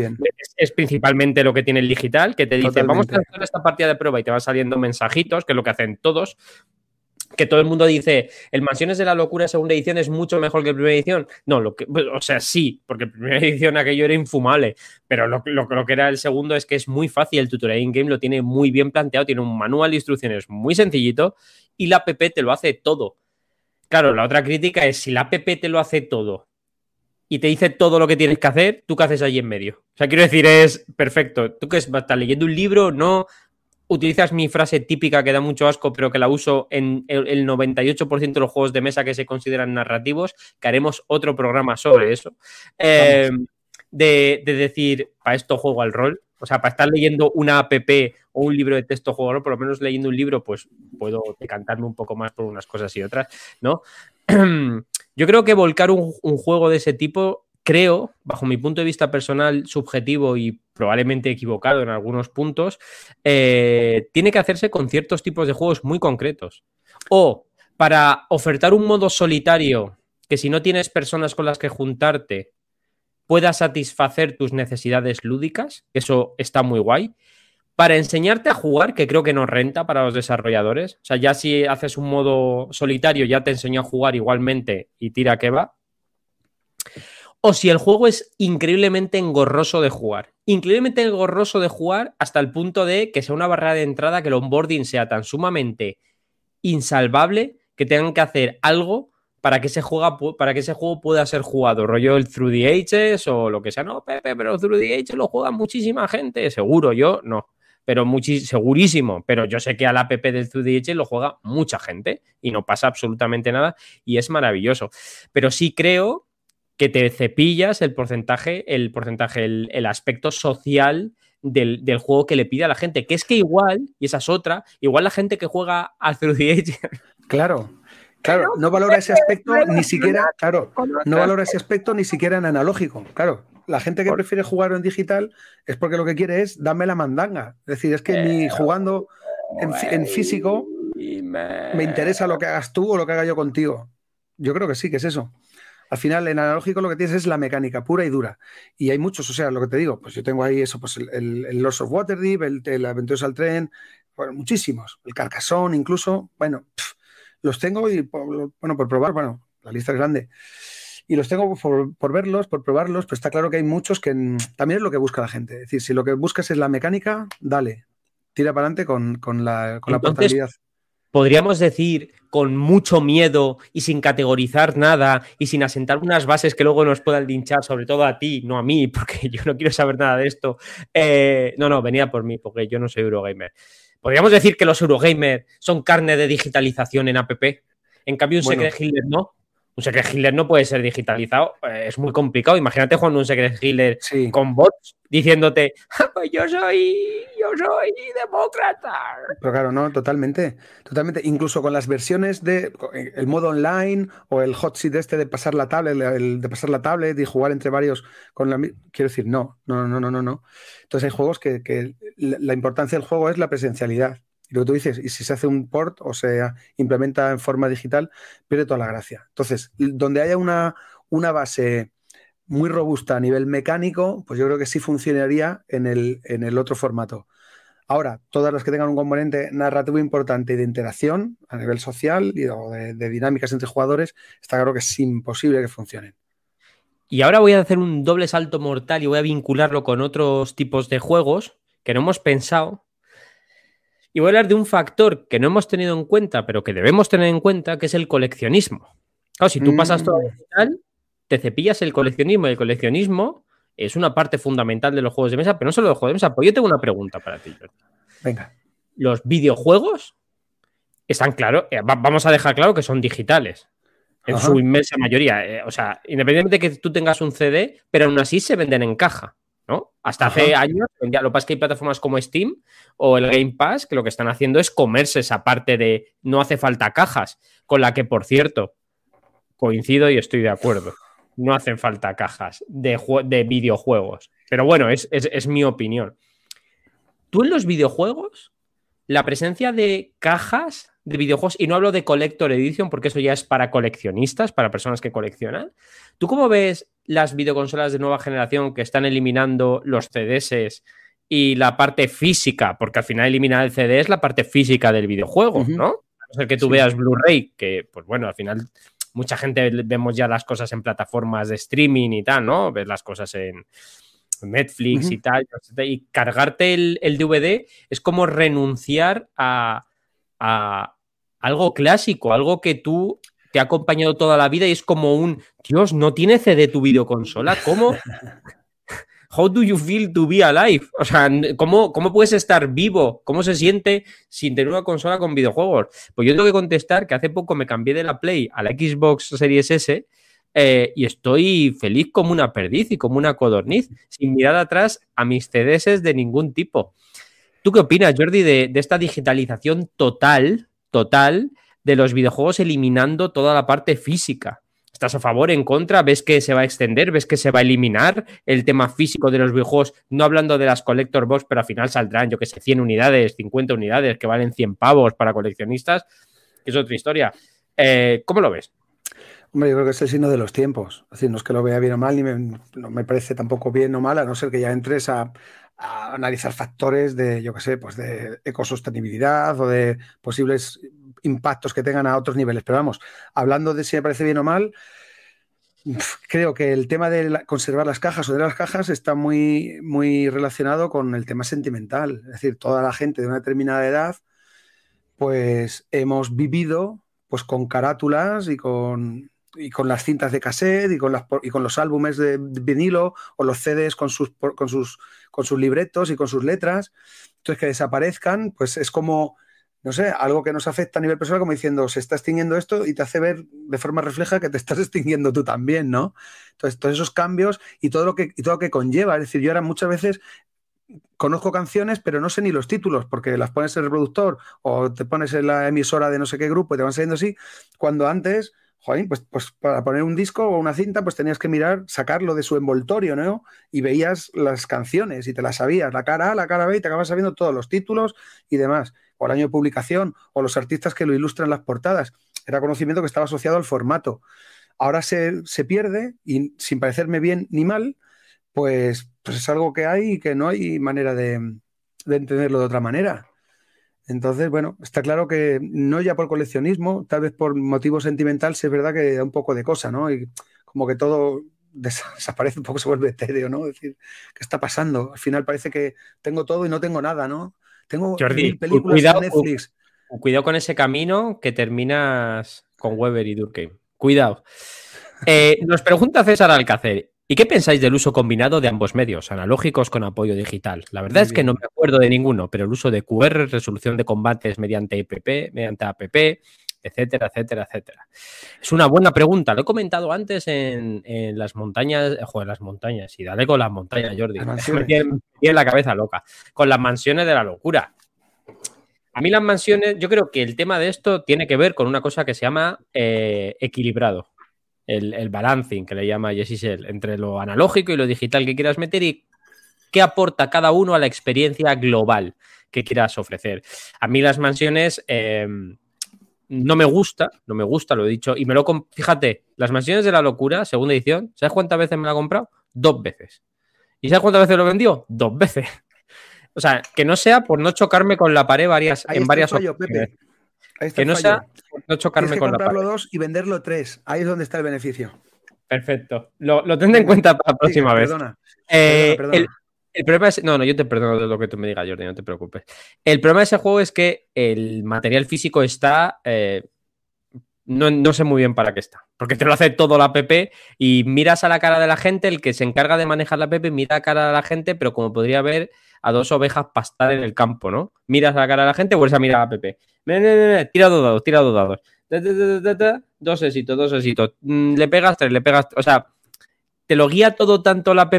Es, principalmente lo que tiene el digital, que te dice, vamos a hacer esta partida de prueba y te van saliendo mensajitos, que es lo que hacen todos, que todo el mundo dice, el Mansiones de la Locura segunda edición es mucho mejor que la primera edición. No, lo que, o sea, sí, porque la primera edición aquello era infumable, pero lo, lo, que era el segundo es que es muy fácil, el tutorial in-game lo tiene muy bien planteado, tiene un manual de instrucciones muy sencillito y la app te lo hace todo. Claro, la otra crítica es si la app te lo hace todo y te dice todo lo que tienes que hacer, ¿tú qué haces ahí en medio? O sea, quiero decir, es perfecto. ¿Tú que estás leyendo un libro? No, utilizas mi frase típica que da mucho asco, pero que la uso en el 98% de los juegos de mesa que se consideran narrativos, que haremos otro programa sobre eso. Eh, de, decir, para esto juego al rol. O sea, para estar leyendo una app o un libro de texto rol, por lo menos leyendo un libro, pues puedo decantarme un poco más por unas cosas y otras, ¿no? Yo creo que volcar un juego de ese tipo creo, bajo mi punto de vista personal, subjetivo y probablemente equivocado en algunos puntos, eh, tiene que hacerse con ciertos tipos de juegos muy concretos. O para ofertar un modo solitario que si no tienes personas con las que juntarte pueda satisfacer tus necesidades lúdicas, eso está muy guay. Para enseñarte a jugar, que creo que no renta para los desarrolladores. O sea, ya si haces un modo solitario, ya te enseño a jugar igualmente y tira que va o si el juego es increíblemente engorroso de jugar. Increíblemente engorroso de jugar hasta el punto de que sea una barrera de entrada, que el onboarding sea tan sumamente insalvable que tengan que hacer algo para que ese, para que ese juego pueda ser jugado, rollo el Through the Ages o lo que sea. No, Pepe, pero Through the Ages lo juega muchísima gente, seguro, yo no. Pero segurísimo, pero yo sé que al app del Through the Ages lo juega mucha gente y no pasa absolutamente nada y es maravilloso. Pero sí creo que te cepillas el porcentaje, el porcentaje, el, aspecto social del, juego que le pide a la gente. Que es que igual, y esa es otra, igual la gente que juega al Through the Age. Claro. Claro, no valora ese aspecto ni siquiera, claro, no valora ese aspecto ni siquiera en analógico. Claro, la gente que prefiere jugar en digital es porque lo que quiere es darme la mandanga. Es decir, es que ni jugando en, físico me interesa lo que hagas tú o lo que haga yo contigo. Yo creo que sí, que es eso. Al final, en analógico lo que tienes es la mecánica pura y dura. Y hay muchos, o sea, lo que te digo, pues yo tengo ahí eso, pues el, el, Lost of Waterdeep, el, el Aventuras al Tren, bueno, muchísimos. El Carcassonne, incluso, bueno, los tengo y, bueno, por probar, bueno, la lista es grande. Y los tengo por, verlos, por probarlos, pero está claro que hay muchos que también es lo que busca la gente. Es decir, si lo que buscas es la mecánica, dale, tira para adelante con, la, con la portabilidad. podríamos decir con mucho miedo y sin categorizar nada y sin asentar unas bases que luego nos puedan linchar, sobre todo a ti, no a mí, porque yo no quiero saber nada de esto. Eh, no, no, venía por mí, porque yo no soy Eurogamer. Podríamos decir que los Eurogamer son carne de digitalización en APP. En cambio, un Secret Hitler no. Un Secret Hitler no puede ser digitalizado. Eh, es muy complicado. Imagínate jugando un Secret Hitler con bots diciéndote, ah, pues yo soy, yo soy demócrata. Pero claro, no, totalmente. Totalmente. Incluso con las versiones de el modo online o el hot seat este de pasar la tablet, el de pasar la tablet y jugar entre varios con la quiero decir, no, no, no, no, no, no. Entonces hay juegos que, que la importancia del juego es la presencialidad. Y lo que tú dices, y si se hace un port o se implementa en forma digital, pierde toda la gracia. Entonces, donde haya una, una base muy robusta a nivel mecánico, pues yo creo que sí funcionaría en el, en el otro formato. Ahora, todas las que tengan un componente narrativo importante de interacción a nivel social y, de, de, dinámicas entre jugadores, está claro que es imposible que funcionen. Y ahora voy a hacer un doble salto mortal y voy a vincularlo con otros tipos de juegos que no hemos pensado, y voy a hablar de un factor que no hemos tenido en cuenta, pero que debemos tener en cuenta, que es el coleccionismo. Claro, si tú pasas todo mm. digital, te cepillas el coleccionismo y el coleccionismo es una parte fundamental de los juegos de mesa, pero no solo de los juegos de mesa. Pues yo tengo una pregunta para ti. Venga. Los videojuegos están claros, eh, vamos a dejar claro que son digitales. En su inmensa mayoría. Eh, o sea, independientemente de que tú tengas un CD, pero aún así se venden en caja. ¿No? Hasta hace años, ya lo que pasa es que hay plataformas como Steam o el Game Pass que lo que están haciendo es comerse esa parte de no hace falta cajas, con la que, por cierto, coincido y estoy de acuerdo. No hacen falta cajas de, de videojuegos. Pero bueno, es, es mi opinión. Tú en los videojuegos, la presencia de cajas de videojuegos, y no hablo de Collector Edition porque eso ya es para coleccionistas, para personas que coleccionan. ¿Tú cómo ves las videoconsolas de nueva generación que están eliminando los CDS y la parte física? Porque al final eliminar el CD es la parte física del videojuego, ¿no? A no ser que tú veas Blu-ray, que pues bueno, al final mucha gente vemos ya las cosas en plataformas de streaming y tal, ¿no? Ves las cosas en, Netflix y tal, y cargarte el, el, DVD es como renunciar a, a, algo clásico, algo que tú te ha acompañado toda la vida y es como un, Dios, no tiene CD tu videoconsola, ¿cómo? How do you feel to be alive? O sea, ¿cómo, ¿cómo puedes estar vivo? ¿Cómo se siente sin tener una consola con videojuegos? Pues yo tengo que contestar que hace poco me cambié de la Play a la Xbox Series S eh, y estoy feliz como una perdiz y como una codorniz, sin mirar atrás a mis CDs de ningún tipo. ¿Tú qué opinas, Jordi, de, esta digitalización total, total de los videojuegos eliminando toda la parte física? ¿Estás a favor, en contra? ¿Ves que se va a extender? ¿Ves que se va a eliminar el tema físico de los videojuegos? No hablando de las collector box, pero al final saldrán, yo que sé, 100 unidades, 50 unidades que valen 100 pavos para coleccionistas, es otra historia. Eh, ¿Cómo lo ves? Hombre, yo creo que es el signo de los tiempos. Es decir, no es que lo vea bien o mal, ni me, no me parece tampoco bien o mal, a no ser que ya entres a, a analizar factores de, yo qué sé, pues de ecosostenibilidad o de posibles impactos que tengan a otros niveles. Pero vamos, hablando de si me parece bien o mal, creo que el tema de conservar las cajas o de las cajas está muy, muy relacionado con el tema sentimental. Es decir, toda la gente de una determinada edad, pues hemos vivido pues con carátulas y con y con las cintas de cassette y con, las, y con los álbumes de vinilo o los CDs con sus, con, sus, con sus libretos y con sus letras. Entonces, que desaparezcan, pues es como, no sé, algo que nos afecta a nivel personal, como diciendo, se está extinguiendo esto y te hace ver de forma refleja que te estás extinguiendo tú también, ¿no? Entonces, todos esos cambios y todo lo que, y todo lo que conlleva. Es decir, yo ahora muchas veces conozco canciones, pero no sé ni los títulos, porque las pones en el reproductor o te pones en la emisora de no sé qué grupo y te van saliendo así, cuando antes pues, pues, para poner un disco o una cinta, pues tenías que mirar, sacarlo de su envoltorio, ¿no? Y veías las canciones y te las sabías, la cara A, la cara B, y te acabas sabiendo todos los títulos y demás, o el año de publicación, o los artistas que lo ilustran las portadas. Era conocimiento que estaba asociado al formato. Ahora se, pierde y sin parecerme bien ni mal, pues, pues es algo que hay y que no hay manera de entenderlo de otra manera. Entonces, bueno, está claro que no ya por coleccionismo, tal vez por motivo sentimental, sí es verdad que da un poco de cosa, ¿no? Y como que todo desaparece un poco, se vuelve etéreo, ¿no? Es decir, ¿qué está pasando? Al final parece que tengo todo y no tengo nada, ¿no? Tengo Jordi, películas cuidado, Netflix. cuidado con ese camino que terminas con Weber y Durkheim. Cuidado. Eh, nos pregunta César Alcácer. ¿Y qué pensáis del uso combinado de ambos medios, analógicos con apoyo digital? La verdad es que no me acuerdo de ninguno, pero el uso de QR, resolución de combates mediante IPP, mediante APP, etcétera, etcétera, etcétera. Es una buena pregunta. Lo he comentado antes en, las montañas, joder, las montañas, y dale con las montañas, Jordi. Me tiene, la cabeza loca. Con las mansiones de la locura. A mí las mansiones, yo creo que el tema de esto tiene que ver con una cosa que se llama eh, equilibrado el, balancing que le llama Jessicel entre lo analógico y lo digital que quieras meter y qué aporta cada uno a la experiencia global que quieras ofrecer. A mí las mansiones eh, no me gusta, no me gusta, lo he dicho, y me lo... Fíjate, las mansiones de la locura, segunda edición, ¿sabes cuántas veces me la he comprado? Dos veces. ¿Y sabes cuántas veces lo vendió? Dos veces. O sea, que no sea por no chocarme con la pared varias, en varias ocasiones que no sea no chocarme con comprarlo dos y venderlo tres. Ahí es donde está el beneficio. Perfecto. Lo, tendré en cuenta para la próxima vez. Eh, el, problema es. No, no, yo te perdono de lo que tú me digas, Jordi, no te preocupes. El problema de ese juego es que el material físico está. Eh, no, sé muy bien para qué está. Porque te lo hace todo la app y miras a la cara de la gente, el que se encarga de manejar la app mira a la cara de la gente, pero como podría ver a dos ovejas pastar en el campo, ¿no? Miras a la cara de la gente, vuelves a mirar a la app. Tira dos dados, tira dos dados. Dos éxitos, dos éxitos. Mm, le pegas tres, le pegas. O sea, te lo guía todo tanto la app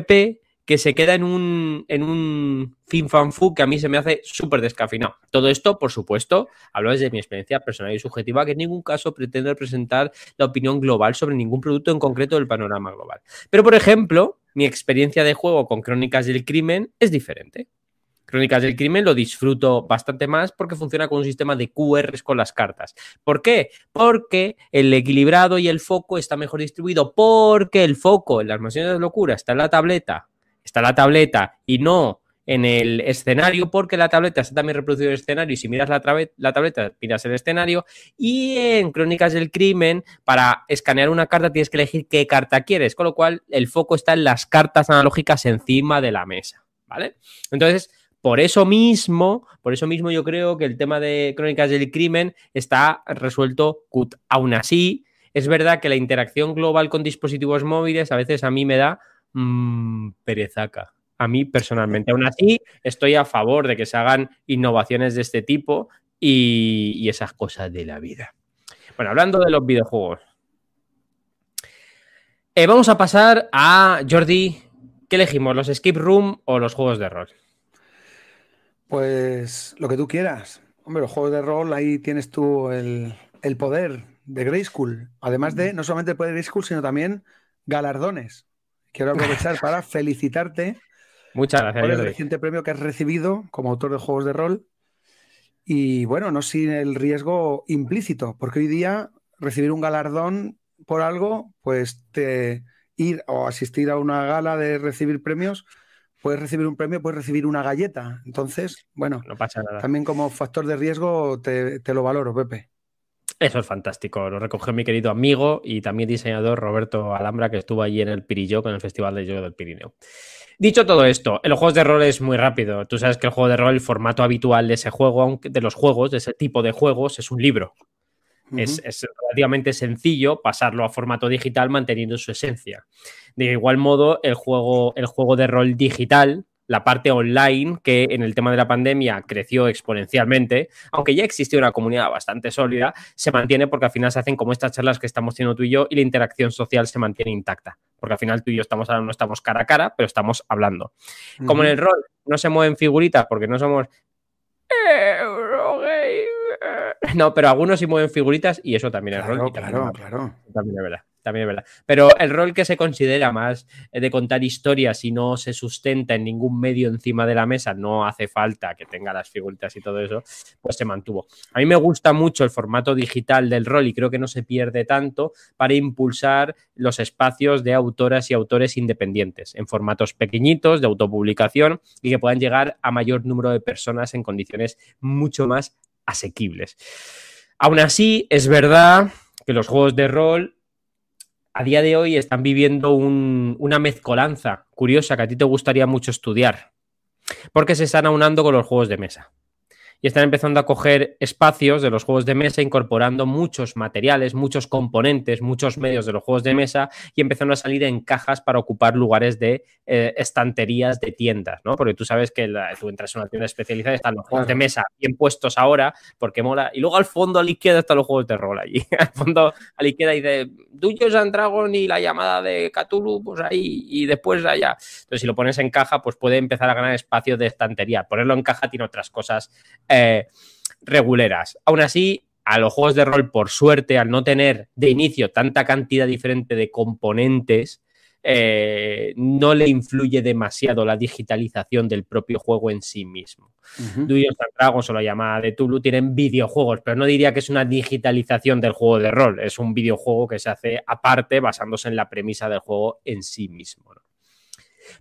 que se queda en un, en un fin fan fu que a mí se me hace súper descafinado. Todo esto, por supuesto, hablo desde mi experiencia personal y subjetiva, que en ningún caso pretende representar la opinión global sobre ningún producto en concreto del panorama global. Pero, por ejemplo, mi experiencia de juego con Crónicas del Crimen es diferente. Crónicas del Crimen lo disfruto bastante más porque funciona con un sistema de QRs con las cartas. ¿Por qué? Porque el equilibrado y el foco está mejor distribuido. Porque el foco en las mansiones de locura está en la tableta. Está la tableta y no en el escenario, porque la tableta está también reproducido el escenario y si miras la, la, tableta, miras el escenario. Y en Crónicas del Crimen, para escanear una carta tienes que elegir qué carta quieres, con lo cual el foco está en las cartas analógicas encima de la mesa, ¿vale? Entonces, por eso mismo, por eso mismo yo creo que el tema de Crónicas del Crimen está resuelto cut. Aún así, es verdad que la interacción global con dispositivos móviles a veces a mí me da mmm, perezaca. A mí personalmente. Aún así, estoy a favor de que se hagan innovaciones de este tipo y, esas cosas de la vida. Bueno, hablando de los videojuegos. Eh, vamos a pasar a Jordi. ¿Qué elegimos? ¿Los escape room o los juegos de rol? Pues lo que tú quieras. Hombre, los juegos de rol, ahí tienes tú el, poder de Grey School. Además de no solamente el poder de Grey School, sino también galardones. Quiero aprovechar para felicitarte Muchas gracias, por el reciente premio que has recibido como autor de juegos de rol. Y bueno, no sin el riesgo implícito, porque hoy día recibir un galardón por algo, pues te ir o asistir a una gala de recibir premios, puedes recibir un premio, puedes recibir una galleta. Entonces, bueno, no pasa nada. también como factor de riesgo te, lo valoro, Pepe. Eso es fantástico. Lo recogió mi querido amigo y también diseñador Roberto Alhambra, que estuvo allí en el Pirillo con el Festival de Yo del Pirineo. Dicho todo esto, en los juegos de rol es muy rápido. Tú sabes que el juego de rol, el formato habitual de ese juego, de los juegos, de ese tipo de juegos, es un libro. es, es, relativamente sencillo pasarlo a formato digital manteniendo su esencia. De igual modo, el juego, el juego de rol digital, la parte online, que en el tema de la pandemia creció exponencialmente, aunque ya existía una comunidad bastante sólida, se mantiene porque al final se hacen como estas charlas que estamos haciendo tú y yo y la interacción social se mantiene intacta. Porque al final tú y yo estamos no estamos cara a cara, pero estamos hablando. Como en el rol no se mueven figuritas porque no somos no, pero algunos sí mueven figuritas y eso también es rol. Claro, claro. También es verdad también es verdad. Pero el rol que se considera más eh, de contar historias y no se sustenta en ningún medio encima de la mesa, no hace falta que tenga las figuritas y todo eso, pues se mantuvo. A mí me gusta mucho el formato digital del rol y creo que no se pierde tanto para impulsar los espacios de autoras y autores independientes en formatos pequeñitos de autopublicación y que puedan llegar a mayor número de personas en condiciones mucho más asequibles. Aún así, es verdad que los juegos de rol a día de hoy están viviendo una mezcolanza curiosa que a ti te gustaría mucho estudiar, porque se están aunando con los juegos de mesa. Y están empezando a coger espacios de los juegos de mesa, incorporando muchos materiales, muchos componentes, muchos medios de los juegos de mesa y empezando a salir en cajas para ocupar lugares de eh, estanterías de tiendas, ¿no? Porque tú sabes que tú entras en una tienda especializada y están los juegos de mesa bien puestos ahora porque mola. Y luego al fondo, a la izquierda, están los juegos de rol allí. al fondo, a la izquierda dice Dungeons and Dragons y la llamada de Cthulhu, pues ahí y después allá. Entonces, si lo pones en caja, pues puede empezar a ganar espacio de estantería. Ponerlo en caja tiene otras cosas reguleras. Aún así, a los juegos de rol, por suerte, al no tener de inicio tanta cantidad diferente de componentes, eh, no le influye demasiado la digitalización del propio juego en sí mismo. Uh Dragons o la llamada de Tulu tienen videojuegos, pero no diría que es una digitalización del juego de rol, es un videojuego que se hace aparte basándose en la premisa del juego en sí mismo.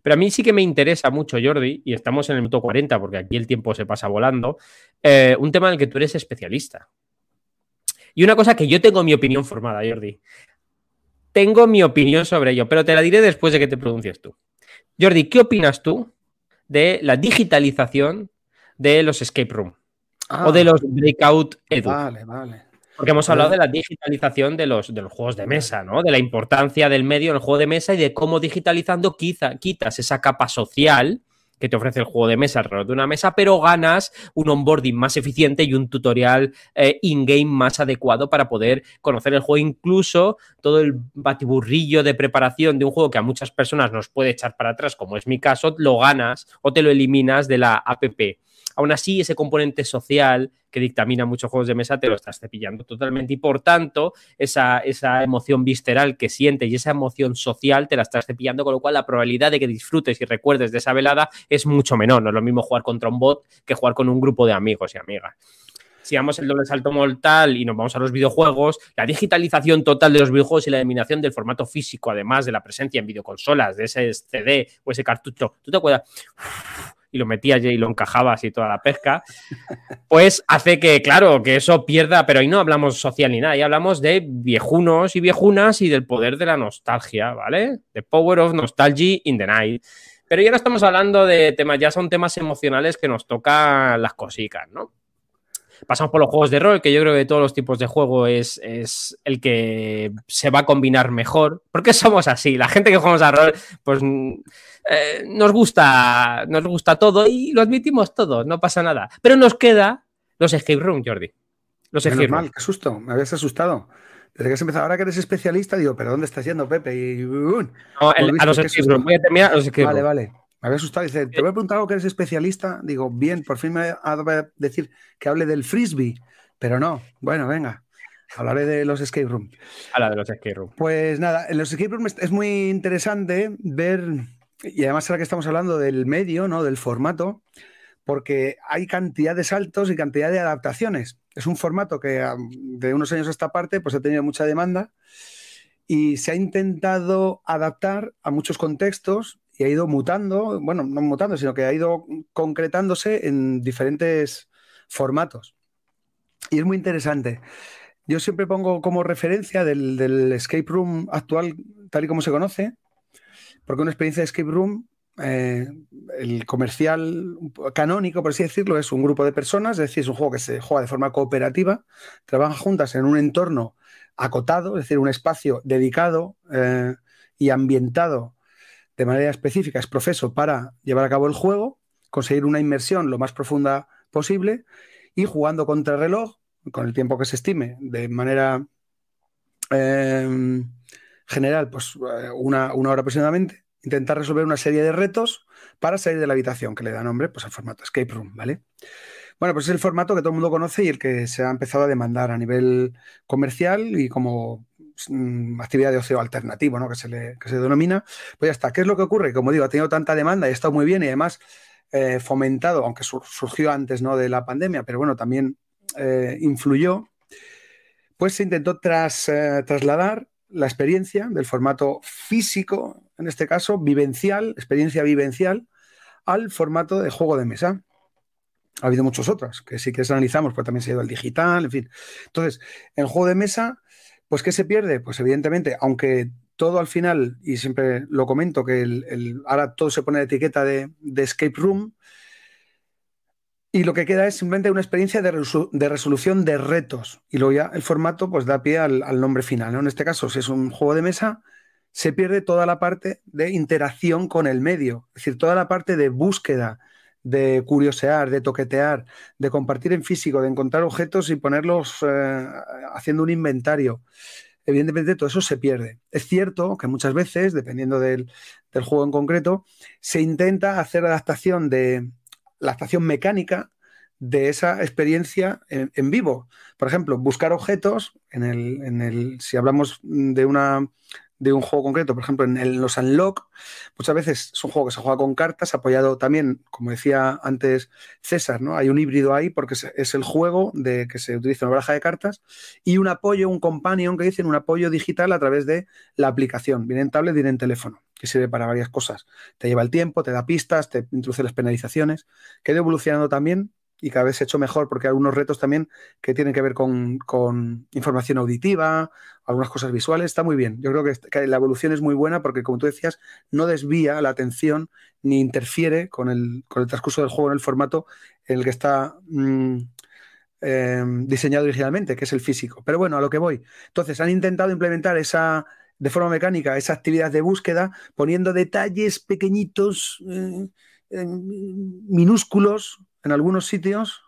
Pero a mí sí que me interesa mucho, Jordi, y estamos en el minuto 40 porque aquí el tiempo se pasa volando, eh, un tema en el que tú eres especialista. Y una cosa que yo tengo mi opinión formada, Jordi. Tengo mi opinión sobre ello, pero te la diré después de que te pronuncies tú. Jordi, ¿qué opinas tú de la digitalización de los escape room? o de ah. los breakout edu. Vale, vale. Porque hemos hablado de la digitalización de los, de los juegos de mesa, ¿no? De la importancia del medio en el juego de mesa y de cómo digitalizando quitas esa capa social que te ofrece el juego de mesa alrededor de una mesa, pero ganas un onboarding más eficiente y un tutorial eh, in-game más adecuado para poder conocer el juego. Incluso todo el batiburrillo de preparación de un juego que a muchas personas nos puede echar para atrás, como es mi caso, lo ganas o te lo eliminas de la app. Aún así, ese componente social que dictamina muchos juegos de mesa te lo estás cepillando totalmente y por tanto esa, esa emoción visceral que sientes y esa emoción social te la estás cepillando, con lo cual la probabilidad de que disfrutes y recuerdes de esa velada es mucho menor. No es lo mismo jugar contra un bot que jugar con un grupo de amigos y amigas si damos el doble salto mortal y nos vamos a los videojuegos, la digitalización total de los videojuegos y la eliminación del formato físico, además de la presencia en videoconsolas, de ese CD o ese cartucho, ¿tú te acuerdas? Y lo metías y lo encajabas y toda la pesca, pues hace que, claro, que eso pierda, pero ahí no hablamos social ni nada, ahí hablamos de viejunos y viejunas y del poder de la nostalgia, ¿vale? The power of nostalgia in the night. Pero ya no estamos hablando de temas, ya son temas emocionales que nos tocan las cositas, ¿no? Pasamos por los juegos de rol, que yo creo que de todos los tipos de juego es, es, el que se va a combinar mejor. Porque somos así. La gente que jugamos a rol, pues eh, nos gusta, nos gusta todo y lo admitimos todo, no pasa nada. Pero nos queda los escape room, Jordi. Los escape room. qué susto, me habías asustado. Desde que has empezado, ahora que eres especialista, digo, ¿pero dónde estás yendo, Pepe? Y, no, a los escape room. Voy a terminar los escape Vale, vale. Me había asustado. Dice, te voy a preguntar algo que eres especialista. Digo, bien, por fin me va a decir que hable del frisbee. Pero no. Bueno, venga. Hablaré de los escape room. Habla de los escape room. Pues nada, en los escape room es muy interesante ver, y además ahora que estamos hablando del medio, ¿no? Del formato, porque hay cantidad de saltos y cantidad de adaptaciones. Es un formato que de unos años a esta parte pues ha tenido mucha demanda y se ha intentado adaptar a muchos contextos y ha ido mutando, bueno, no mutando, sino que ha ido concretándose en diferentes formatos. Y es muy interesante. Yo siempre pongo como referencia del, escape room actual, tal y como se conoce, porque una experiencia de escape room, eh, el comercial canónico, por así decirlo, es un grupo de personas, es decir, es un juego que se juega de forma cooperativa, trabajan juntas en un entorno acotado, es decir, un espacio dedicado eh, y ambientado de manera específica, es profeso para llevar a cabo el juego, conseguir una inmersión lo más profunda posible y jugando contra el reloj con el tiempo que se estime, de manera em, general, pues eh, una, hora aproximadamente, intentar resolver una serie de retos para salir de la habitación, que le da nombre pues, al formato escape room, ¿vale? Bueno, pues es el formato que todo el mundo conoce y el que se ha empezado a demandar a nivel comercial y como actividad de ocio alternativo, ¿no? Que se, le, que se denomina. Pues ya está. ¿Qué es lo que ocurre? Como digo, ha tenido tanta demanda y ha estado muy bien y además eh, fomentado, aunque surgió antes ¿no? de la pandemia, pero bueno, también eh, influyó, pues se intentó tras, eh, trasladar la experiencia del formato físico, en este caso vivencial, experiencia vivencial, al formato de juego de mesa. Ha habido muchos otros, que sí que analizamos, pues también se ha ido al digital, en fin. Entonces, en juego de mesa, pues ¿qué se pierde? Pues evidentemente, aunque todo al final, y siempre lo comento, que el, ahora todo se pone la etiqueta de, escape room, Y lo que queda es simplemente una experiencia de, resolución de retos. Y luego ya el formato pues da pie al, nombre final. En este caso, si es un juego de mesa, se pierde toda la parte de interacción con el medio. Es decir, toda la parte de búsqueda, de curiosear, de toquetear, de compartir en físico, de encontrar objetos y ponerlos eh, haciendo un inventario. Evidentemente todo eso se pierde. Es cierto que muchas veces, dependiendo del, del juego en concreto, se intenta hacer adaptación de, la estación mecánica de esa experiencia en, vivo. Por ejemplo, buscar objetos en el, en el, si hablamos de una de un juego concreto, por ejemplo, en, los Unlock, muchas veces es un juego que se juega con cartas, apoyado también, como decía antes César, ¿no? Hay un híbrido ahí porque es, el juego de que se utiliza una baraja de cartas y un apoyo, un companion que dicen un apoyo digital a través de la aplicación, viene en tablet, viene en teléfono que sirve para varias cosas. Te lleva el tiempo, te da pistas, te introduce las penalizaciones, que evolucionando también y cada vez se ha hecho mejor porque hay algunos retos también que tienen que ver con, información auditiva, algunas cosas visuales, está muy bien. Yo creo que, la evolución es muy buena porque, como tú decías, no desvía la atención ni interfiere con el, transcurso del juego en el formato en el que está mm, em, diseñado originalmente, que es el físico. Pero bueno, a lo que voy. Entonces, han intentado implementar esa de forma mecánica esa actividad de búsqueda, poniendo detalles pequeñitos, eh, minúsculos en algunos sitios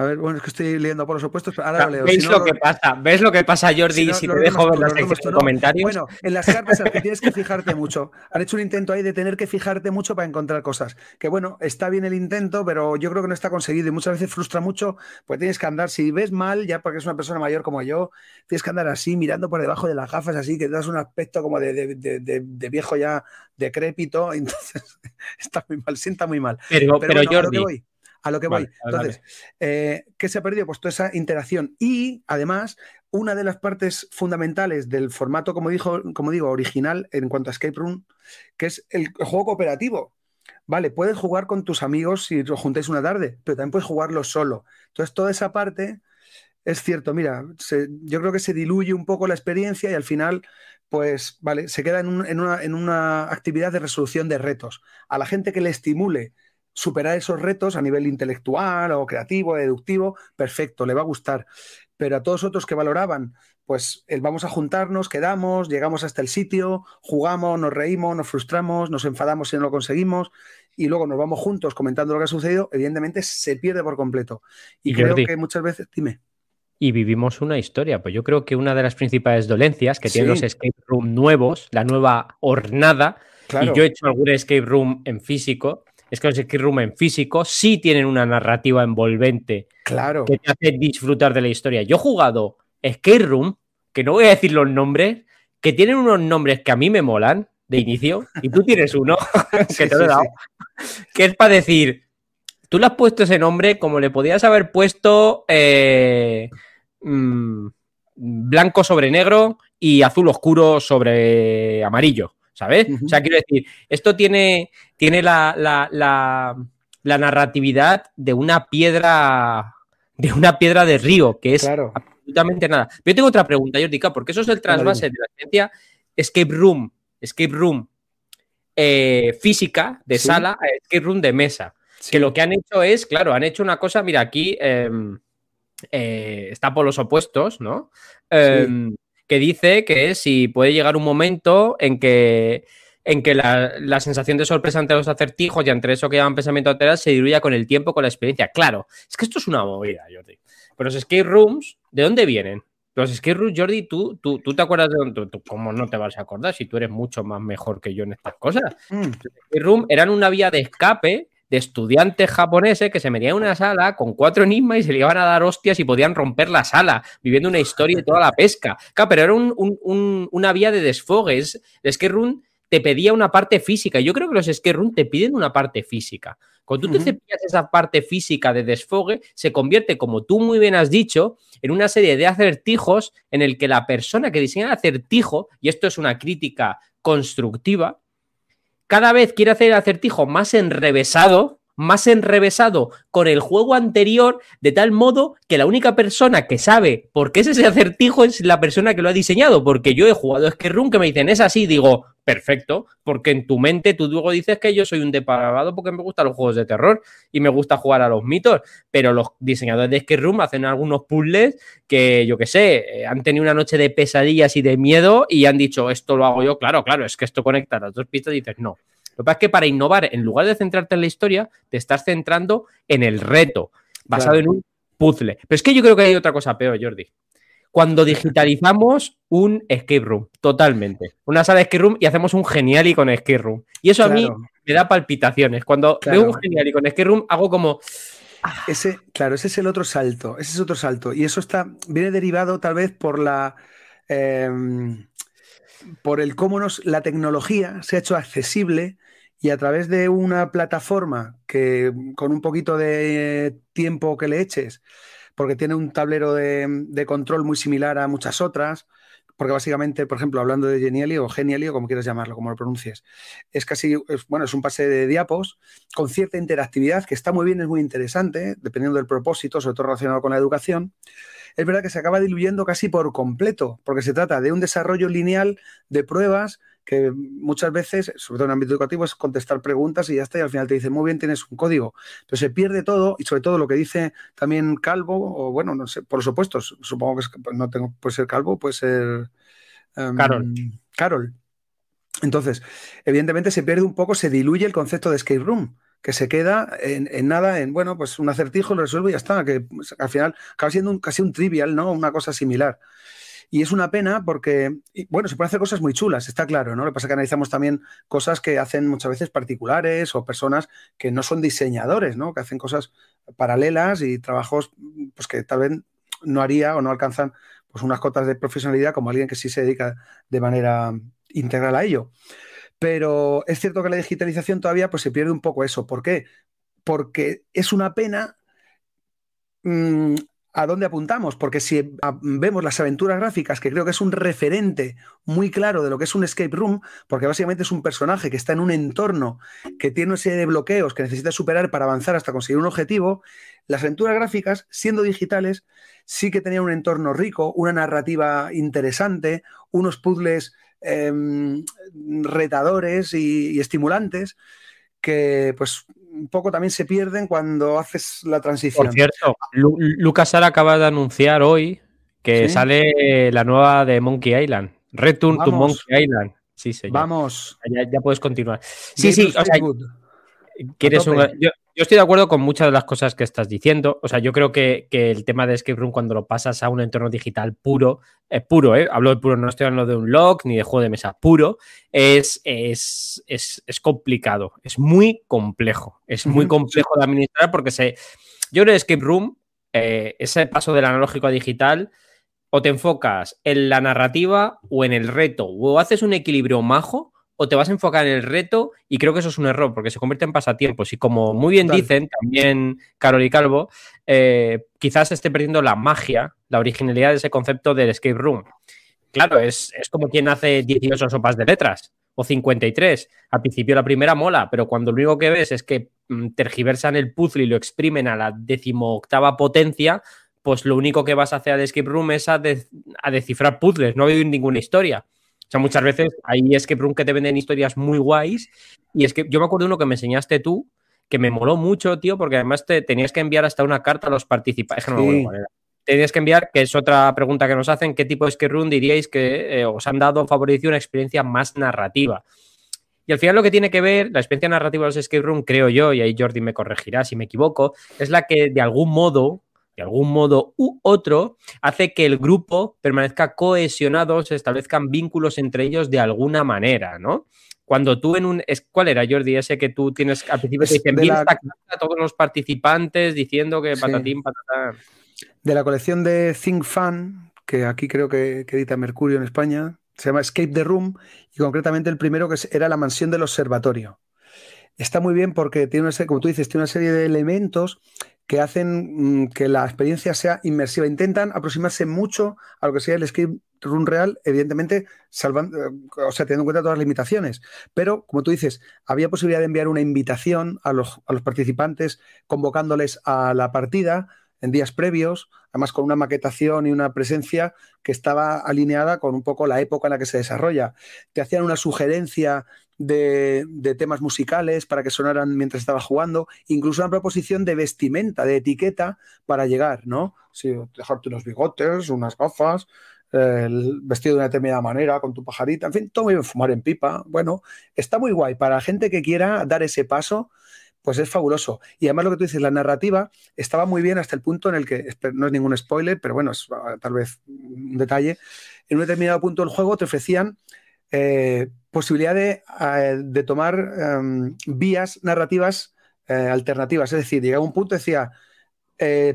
a ver, bueno, es que estoy leyendo por los opuestos, pero ahora lo leo. ¿Ves lo que pasa? ¿Ves lo que pasa, Jordi, si, te dejo ver los comentarios? Bueno, en las cartas que tienes que fijarte mucho. Han hecho un intento ahí de tener que fijarte mucho para encontrar cosas. Que bueno, está bien el intento, pero yo creo que no está conseguido y muchas veces frustra mucho, pues tienes que andar, si ves mal, ya porque es una persona mayor como yo, tienes que andar así, mirando por debajo de las gafas, así, que te das un aspecto como de, viejo ya decrépito, entonces está muy mal, sienta muy mal. Pero, pero, Jordi a lo que voy. Entonces, eh, ¿qué se ha perdido? Pues toda esa interacción. Y además, una de las partes fundamentales del formato, como, dijo, como digo, original en cuanto a Escape Room, que es el juego cooperativo. Vale, puedes jugar con tus amigos si os juntáis una tarde, pero también puedes jugarlo solo. Entonces, toda esa parte es cierto, mira, yo creo que se diluye un poco la experiencia y al final, pues, vale, se queda en, una, en una actividad de resolución de retos. A la gente que le estimule superar esos retos a nivel intelectual o creativo, deductivo, perfecto, le va a gustar. Pero a todos otros que valoraban, pues el vamos a juntarnos, quedamos, llegamos hasta el sitio, jugamos, nos reímos, nos frustramos, nos enfadamos si no lo conseguimos y luego nos vamos juntos comentando lo que ha sucedido, evidentemente se pierde por completo. Y, creo que muchas veces, dime. Y vivimos una historia. Pues yo creo que una de las principales dolencias que tienen los escape room nuevos, la nueva hornada, y yo he hecho algún escape room en físico, es que los escape room en físico sí tienen una narrativa envolvente claro. que te hace disfrutar de la historia. Yo he jugado escape room, que no voy a decir los nombres, que tienen unos nombres que a mí me molan de inicio, y tú tienes uno que te lo he dado, que es para decir, tú le has puesto ese nombre como le podías haber puesto eh, mm, blanco sobre negro y azul oscuro sobre amarillo. ¿Sabes? O sea, quiero decir, esto tiene, tiene la, la, narratividad de una piedra, de una piedra de río, que es absolutamente nada. Pero yo tengo otra pregunta, Jordica, porque eso es el trasvase de la ciencia escape room, escape room eh, física de sala a escape room de mesa. Que lo que han hecho es, claro, han hecho una cosa, mira, aquí em, eh, está por los opuestos, ¿no? Em, que dice que si puede llegar un momento en que, en que la, sensación de sorpresa ante los acertijos y ante eso que llaman pensamiento lateral se diluya con el tiempo, con la experiencia. Claro, es que esto es una movida, Jordi. Pero los escape rooms, ¿de dónde vienen? Los escape rooms, Jordi, ¿tú, tú, tú te acuerdas de dónde? ¿Cómo no te vas a acordar si tú eres mucho más mejor que yo en estas cosas? Mm. Los escape rooms eran una vía de escape de estudiantes japoneses que se metían en una sala con cuatro enigmas y se le iban a dar hostias y podían romper la sala, viviendo una historia y toda la pesca. Claro, pero era una vía de desfogues. El skate room te pedía una parte física. Yo creo que los skate room te piden una parte física. Cuando tú te cepillas esa parte física de desfogue, se convierte, como tú muy bien has dicho, en una serie de acertijos en el que la persona que diseña el acertijo, y esto es una crítica constructiva, cada vez quiere hacer el acertijo más enrevesado, más enrevesado con el juego anterior, de tal modo que la única persona que sabe por qué es ese acertijo es la persona que lo ha diseñado, porque yo he jugado Escape Room que me dicen es así, digo, perfecto, porque en tu mente tú luego dices que yo soy un depravado porque me gustan los juegos de terror y me gusta jugar a los mitos, pero los diseñadores de Escape Room hacen algunos puzzles que, yo qué sé, eh, han tenido una noche de pesadillas y de miedo y han dicho, esto lo hago yo, claro, claro, es que esto conecta las dos pistas y dices, no. Lo que pasa es que para innovar, en lugar de centrarte en la historia, te estás centrando en el reto, basado en un puzzle. Pero es que yo creo que hay otra cosa peor, Jordi cuando digitalizamos un escape room, totalmente. Una sala de escape room y hacemos un geniali con escape room. Y eso a mí me da palpitaciones. Cuando veo un geniali con escape room, hago como. Ah. Ese, claro, ese es el otro salto. Ese es otro salto. Y eso está, viene derivado tal vez por la. Em, por el cómo nos, la tecnología se ha hecho accesible y a través de una plataforma que con un poquito de tiempo que le eches porque tiene un tablero de, control muy similar a muchas otras, porque básicamente, por ejemplo, hablando de Geniali o Geniali o como quieras llamarlo, como lo pronuncies, es casi, bueno, es un pase de diapos con cierta interactividad que está muy bien, es muy interesante, dependiendo del propósito, sobre todo relacionado con la educación. Es verdad que se acaba diluyendo casi por completo, porque se trata de un desarrollo lineal de pruebas que muchas veces, sobre todo en el ámbito educativo, es contestar preguntas y ya está, y al final te dicen, muy bien, tienes un código, pero se pierde todo y sobre todo lo que dice también Calvo, o bueno, no sé, por los opuestos, supongo que no tengo, puede ser Calvo, puede ser... Um, Carol. Carol. Entonces, evidentemente se pierde un poco, se diluye el concepto de escape room, que se queda en, nada, en, bueno, pues un acertijo, lo resuelvo y ya está, que pues, al final acaba siendo un, casi un trivial, ¿no? Una cosa similar. Y es una pena porque, bueno, se pueden hacer cosas muy chulas, está claro, ¿no? Lo que pasa es que analizamos también cosas que hacen muchas veces particulares o personas que no son diseñadores, ¿no? Que hacen cosas paralelas y trabajos pues, que tal vez no haría o no alcanzan pues unas cotas de profesionalidad como alguien que sí se dedica de manera integral a ello. Pero es cierto que la digitalización todavía pues, se pierde un poco eso. ¿Por qué? Porque es una pena mm, a dónde apuntamos, porque si vemos las aventuras gráficas, que creo que es un referente muy claro de lo que es un escape room, porque básicamente es un personaje que está en un entorno que tiene una serie de bloqueos que necesita superar para avanzar hasta conseguir un objetivo, las aventuras gráficas, siendo digitales, sí que tenían un entorno rico, una narrativa interesante, unos puzzles em, retadores y estimulantes que pues un poco también se pierden cuando haces la transición. Por cierto, Lucas acaba de anunciar hoy que sale la nueva de Monkey Island. Return to Monkey Island. Sí, señor. Vamos. Ya, puedes continuar. Sí, sí. quieres un, yo estoy de acuerdo con muchas de las cosas que estás diciendo. O sea, yo creo que, el tema de Escape Room cuando lo pasas a un entorno digital puro, es puro, ¿eh? Hablo de puro, no estoy hablando de un log ni de juego de mesa, puro, es, es, es, complicado, es muy complejo, es muy complejo de administrar porque se... Yo creo que Escape Room, eh, ese paso del analógico a digital, o te enfocas en la narrativa o en el reto, o haces un equilibrio majo o te vas a enfocar en el reto y creo que eso es un error porque se convierte en pasatiempos y como muy bien dicen también Carol y Calvo, eh, quizás esté perdiendo la magia, la originalidad de ese concepto del escape room. Claro, es, como quien hace 18 sopas de letras o 53. Al principio la primera mola, pero cuando lo único que ves es que mm, tergiversan el puzzle y lo exprimen a la decimoctava potencia, pues lo único que vas a hacer al escape room es a, a descifrar puzzles, no hay ninguna historia. O sea, muchas veces hay escape room que te venden historias muy guays. Y es que yo me acuerdo de uno que me enseñaste tú, que me moló mucho, tío, porque además te tenías que enviar hasta una carta a los participantes. Tenías que enviar, que es otra pregunta que nos hacen, ¿qué tipo de escape room diríais que eh, os han dado, favorecido una experiencia más narrativa? Y al final lo que tiene que ver, la experiencia narrativa de los escape room, creo yo, y ahí Jordi me corregirá si me equivoco, es la que de algún modo de algún modo u otro, hace que el grupo permanezca cohesionado, se establezcan vínculos entre ellos de alguna manera, ¿no? Cuando tú en un... ¿Cuál era, Jordi, ese que tú tienes al principio te dicen, a todos los participantes diciendo que patatín, patatán? De la colección de Think Fun, que aquí creo que, edita Mercurio en España, se llama Escape the Room, y concretamente el primero que era la mansión del observatorio. Está muy bien porque tiene una serie, como tú dices, tiene una serie de elementos que hacen mm, que la experiencia sea inmersiva. Intentan aproximarse mucho a lo que sea el escape room real, evidentemente, salvando, eh, o sea, teniendo en cuenta todas las limitaciones. Pero, como tú dices, había posibilidad de enviar una invitación a los, a los participantes, convocándoles a la partida en días previos, además con una maquetación y una presencia que estaba alineada con un poco la época en la que se desarrolla. Te hacían una sugerencia de, temas musicales para que sonaran mientras estaba jugando, incluso una proposición de vestimenta, de etiqueta para llegar, ¿no? Sí, dejarte unos bigotes, unas gafas, el vestido de una determinada manera, con tu pajarita, en fin, todo muy bien, fumar en pipa. Bueno, está muy guay. Para la gente que quiera dar ese paso, pues es fabuloso. Y además lo que tú dices, la narrativa estaba muy bien hasta el punto en el que, no es ningún spoiler, pero bueno, es ah, tal vez un detalle, en un determinado punto del juego te ofrecían eh, posibilidad de, eh, tomar em, vías narrativas eh, alternativas. Es decir, llegaba un punto decía,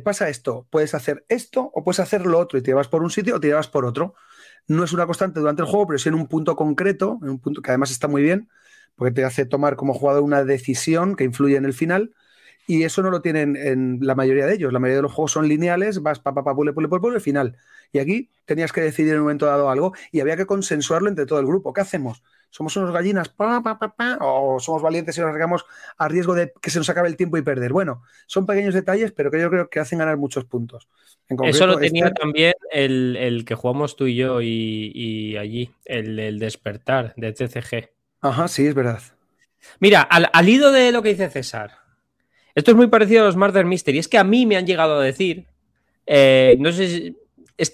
pasa esto, puedes hacer esto o puedes hacer lo otro y te llevas por un sitio o te llevas por otro. No es una constante durante el juego, pero sí en un punto concreto, en un punto que además está muy bien, porque te hace tomar como jugador una decisión que influye en el final. Y eso no lo tienen en la mayoría de ellos. La mayoría de los juegos son lineales, vas pa, pa, pa, pule, pule, pule, el final. Y aquí tenías que decidir en un momento dado algo y había que consensuarlo entre todo el grupo. ¿Qué hacemos? ¿Somos unos gallinas pa, pa, pa, pa, o somos valientes y nos arriesgamos a riesgo de que se nos acabe el tiempo y perder? Bueno, son pequeños detalles, pero que yo creo que hacen ganar muchos puntos. Eso lo tenía este también el, que jugamos tú y yo y, allí, el, el despertar de TCG. Ajá, sí, es verdad. Mira, al, al hilo de lo que dice César, esto es muy parecido a los Murder Mystery. Es que a mí me han llegado a decir, eh, no sé si,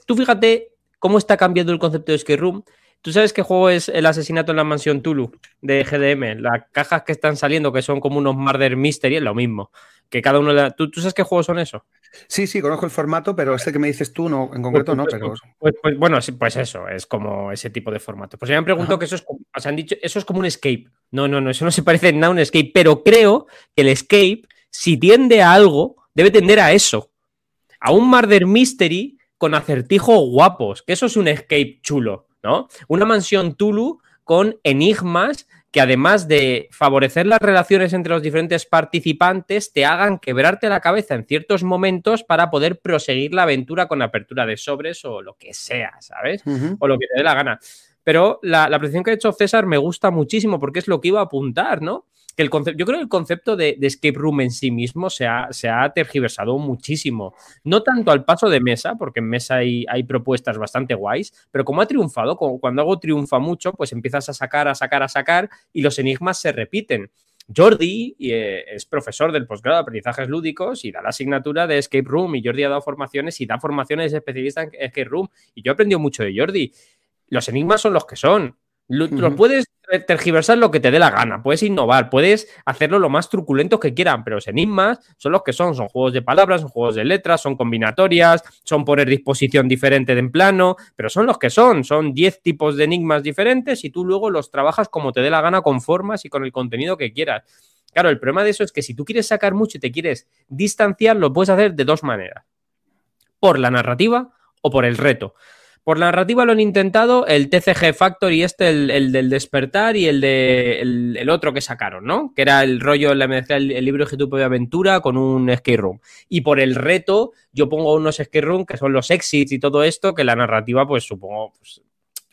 tú fíjate cómo está cambiando el concepto de Escape Room. ¿Tú sabes qué juego es el asesinato en la mansión Tulu de GDM? Las cajas que están saliendo, que son como unos Murder Mystery, es lo mismo. Que cada uno. ¿Tú, ¿Tú, sabes qué juegos son eso? Sí, sí, conozco el formato, pero este que me dices tú, no, en concreto no, pero. Pues, pues, bueno, pues eso, es como ese tipo de formato. Pues ya me han preguntado que eso es, o sea, han dicho, eso es como un escape. No, no, no, eso no se parece en nada a un escape, pero creo que el escape, si tiende a algo, debe tender a eso. A un murder mystery con acertijos guapos, que eso es un escape chulo, ¿no? Una mansión Tulu con enigmas que además de favorecer las relaciones entre los diferentes participantes, te hagan quebrarte la cabeza en ciertos momentos para poder proseguir la aventura con apertura de sobres o lo que sea, ¿sabes? O lo que te dé la gana. Pero la, la que ha hecho César me gusta muchísimo porque es lo que iba a apuntar, ¿no? Que el yo creo que el concepto de, escape room en sí mismo se ha, se ha, tergiversado muchísimo. No tanto al paso de mesa, porque en mesa hay, hay propuestas bastante guays, pero como ha triunfado, cuando algo triunfa mucho, pues empiezas a sacar, a sacar, a sacar y los enigmas se repiten. Jordi eh, es profesor del posgrado de aprendizajes lúdicos y da la asignatura de Escape Room y Jordi ha dado formaciones y da formaciones especialistas en Escape Room y yo he aprendido mucho de Jordi. Los enigmas son los que son. Lo, puedes tergiversar lo que te dé la gana, puedes innovar, puedes hacerlo lo más truculento que quieran, pero los enigmas son los que son, son juegos de palabras, son juegos de letras, son combinatorias, son poner disposición diferente de en plano, pero son los que son, son 10 tipos de enigmas diferentes y tú luego los trabajas como te dé la gana con formas y con el contenido que quieras. Claro, el problema de eso es que si tú quieres sacar mucho y te quieres distanciar, lo puedes hacer de dos maneras, por la narrativa o por el reto. Por la narrativa lo han intentado el TCG Factor y este, el, del despertar y el de el, otro que sacaron, ¿no? Que era el rollo, la el, el libro de de aventura con un skate room. Y por el reto, yo pongo unos skate room que son los exits y todo esto, que la narrativa, pues supongo, pues,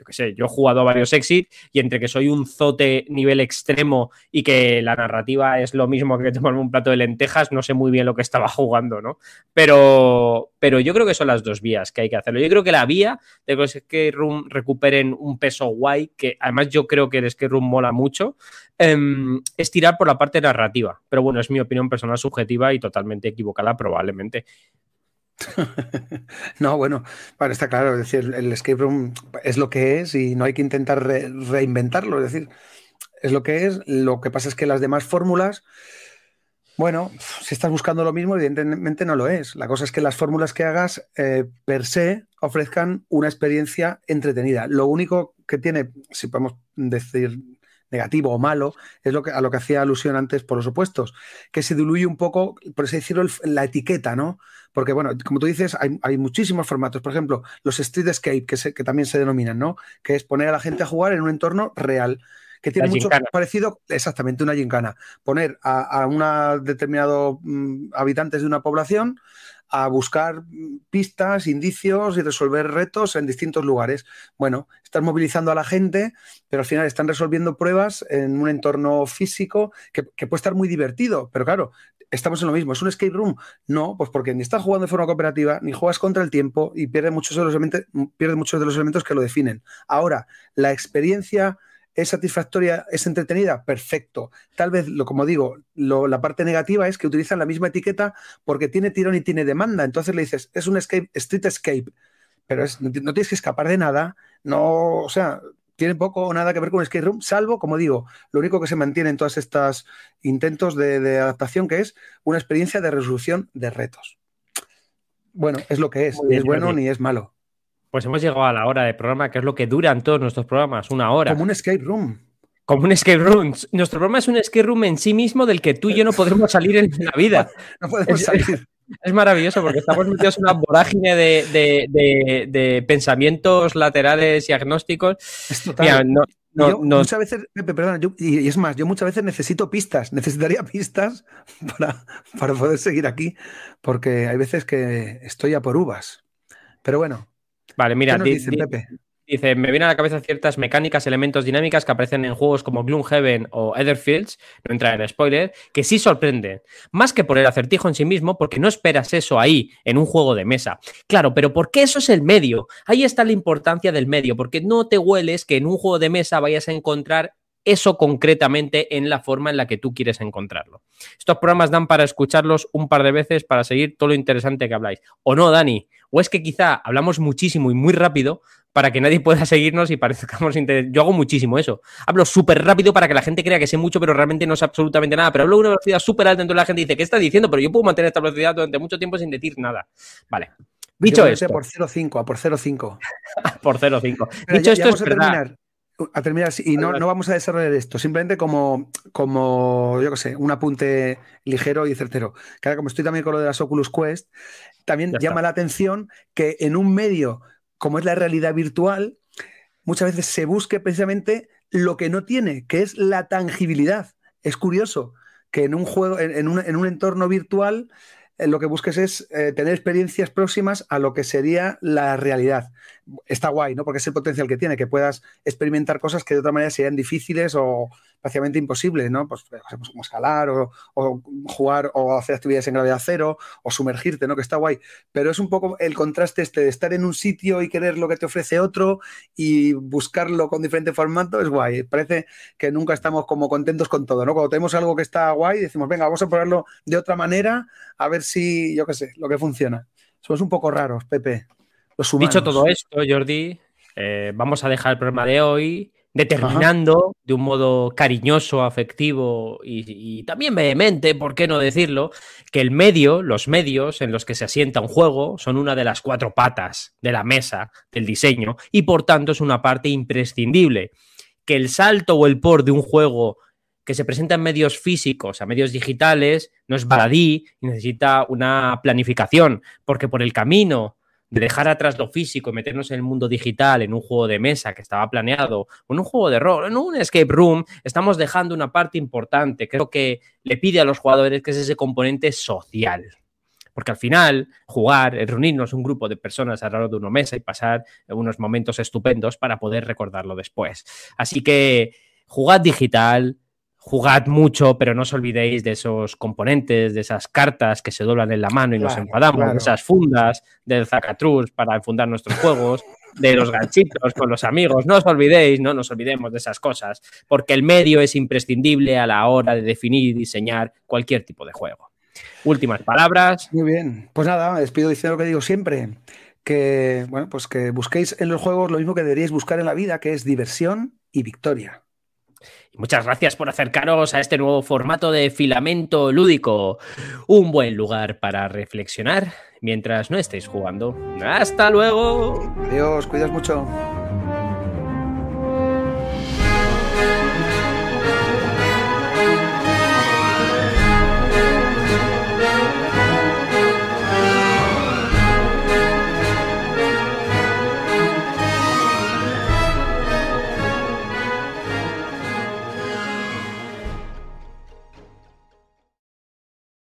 qué sé, yo he jugado a varios exit y entre que soy un zote nivel extremo y que la narrativa es lo mismo que tomarme un plato de lentejas, no sé muy bien lo que estaba jugando, ¿no? Pero, pero yo creo que son las dos vías que hay que hacerlo. Yo creo que la vía de que los skate room recuperen un peso guay, que además yo creo que el skate room mola mucho, em, es tirar por la parte narrativa. Pero bueno, es mi opinión personal subjetiva y totalmente equivocada probablemente. no, bueno, bueno, está claro, es decir, el escape room es lo que es y no hay que intentar reinventarlo, es decir, es lo que es. Lo que pasa es que las demás fórmulas, bueno, si estás buscando lo mismo, evidentemente no lo es. La cosa es que las fórmulas que hagas eh, per se ofrezcan una experiencia entretenida. Lo único que tiene, si podemos decir negativo o malo, es lo que, a lo que hacía alusión antes por los opuestos, que se diluye un poco, por así decirlo, la etiqueta, ¿no? Porque, bueno, como tú dices, hay, muchísimos formatos. Por ejemplo, los Street Escape, que, que también se denominan, ¿no? Que es poner a la gente a jugar en un entorno real. Que tiene mucho parecido, exactamente, una gincana. Poner a, a una determinado mm, habitantes de una población a buscar pistas, indicios y resolver retos en distintos lugares. Bueno, están movilizando a la gente, pero al final están resolviendo pruebas en un entorno físico que, puede estar muy divertido, pero claro, estamos en lo mismo. ¿Es un escape room? No, pues porque ni estás jugando de forma cooperativa, ni juegas contra el tiempo y pierde muchos de los elementos, pierde muchos de los elementos que lo definen. Ahora, la experiencia ¿Es satisfactoria? ¿Es entretenida? Perfecto. Tal vez, lo, como digo, la parte negativa es que utilizan la misma etiqueta porque tiene tirón y tiene demanda. Entonces le dices, es un escape, street escape, pero no tienes que escapar de nada. No, o sea, tiene poco o nada que ver con escape room, salvo, como digo, lo único que se mantiene en todos estos intentos de, adaptación, que es una experiencia de resolución de retos. Bueno, es lo que es, ni es bueno ni es malo. Pues hemos llegado a la hora de programa, que es lo que duran todos nuestros programas, una hora. Como un escape room. Como un escape room. Nuestro programa es un escape room en sí mismo del que tú y yo no podremos salir en la vida. No podemos salir. Es maravilloso porque estamos metidos en una vorágine de, pensamientos laterales y agnósticos. Es total. Muchas veces, perdona, y es más, yo muchas veces necesito pistas, necesitaría pistas para, para poder seguir aquí, porque hay veces que estoy a por uvas. Pero bueno, Vale, mira, dice, me vienen a la cabeza ciertas mecánicas, elementos dinámicas que aparecen en juegos como Gloomhaven o Etherfields, no entra en spoiler, que sí sorprenden. Más que por el acertijo en sí mismo, porque no esperas eso ahí, en un juego de mesa. Claro, pero ¿por qué eso es el medio? Ahí está la importancia del medio, porque no te hueles que en un juego de mesa vayas a encontrar eso concretamente en la forma en la que tú quieres encontrarlo. Estos programas dan para escucharlos un par de veces para seguir todo lo interesante que habláis. ¿O no, Dani? ¿O es que quizá hablamos muchísimo y muy rápido para que nadie pueda seguirnos y parezcamos Yo hago muchísimo eso. Hablo súper rápido para que la gente crea que sé mucho, pero realmente no sé absolutamente nada. Pero hablo a una velocidad súper alta, entonces la gente dice, ¿qué está diciendo? Pero yo puedo mantener esta velocidad durante mucho tiempo sin decir nada. Vale. Dicho esto. por 0,5, a por 0,5. por 0,5. Dicho esto, es verdad a terminar, y no, no, vamos a desarrollar esto, simplemente como, como yo qué sé, un apunte ligero y certero. Que como estoy también con lo de las Oculus Quest, también llama la atención que en un medio como es la realidad virtual, muchas veces se busque precisamente lo que no tiene, que es la tangibilidad. Es curioso que en un juego, en, un, en un entorno virtual, eh, lo que busques es eh, tener experiencias próximas a lo que sería la realidad. Está guay, ¿no? Porque es el potencial que tiene, que puedas experimentar cosas que de otra manera serían difíciles o prácticamente imposibles, ¿no? Pues, pues, como escalar o, jugar o hacer actividades en gravedad cero o sumergirte, ¿no? Que está guay. Pero es un poco el contraste este de estar en un sitio y querer lo que te ofrece otro y buscarlo con diferente formato, es guay. Parece que nunca estamos como contentos con todo, ¿no? Cuando tenemos algo que está guay, decimos, venga, vamos a probarlo de otra manera, a ver si, yo qué sé, lo que funciona. Somos un poco raros, Pepe. Los Dicho todo esto, Jordi, eh, vamos a dejar el programa de hoy determinando de un modo cariñoso, afectivo y, también vehemente, ¿por qué no decirlo?, que el medio, los medios en los que se asienta un juego son una de las cuatro patas de la mesa del diseño y por tanto es una parte imprescindible. Que el salto o el por de un juego que se presenta en medios físicos a medios digitales no es baladí y necesita una planificación, porque por el camino de dejar atrás lo físico y meternos en el mundo digital, en un juego de mesa que estaba planeado, en un juego de rol, en un escape room, estamos dejando una parte importante, creo que le pide a los jugadores, que es ese componente social. Porque al final, jugar, reunirnos un grupo de personas alrededor de una mesa y pasar unos momentos estupendos para poder recordarlo después. Así que jugad digital, jugad mucho, pero no os olvidéis de esos componentes, de esas cartas que se doblan en la mano y nos enfadamos, de esas fundas del Zacatrus para enfundar nuestros juegos, de los ganchitos con los amigos. No os olvidéis, no nos olvidemos de esas cosas, porque el medio es imprescindible a la hora de definir y diseñar cualquier tipo de juego. Últimas palabras. Muy bien. Pues nada, despido diciendo lo que digo siempre. Que, bueno, pues que busquéis en los juegos lo mismo que deberíais buscar en la vida, que es diversión y victoria. Muchas gracias por acercaros a este nuevo formato de filamento lúdico. Un buen lugar para reflexionar mientras no estéis jugando. ¡Hasta luego! Adiós, cuidas mucho.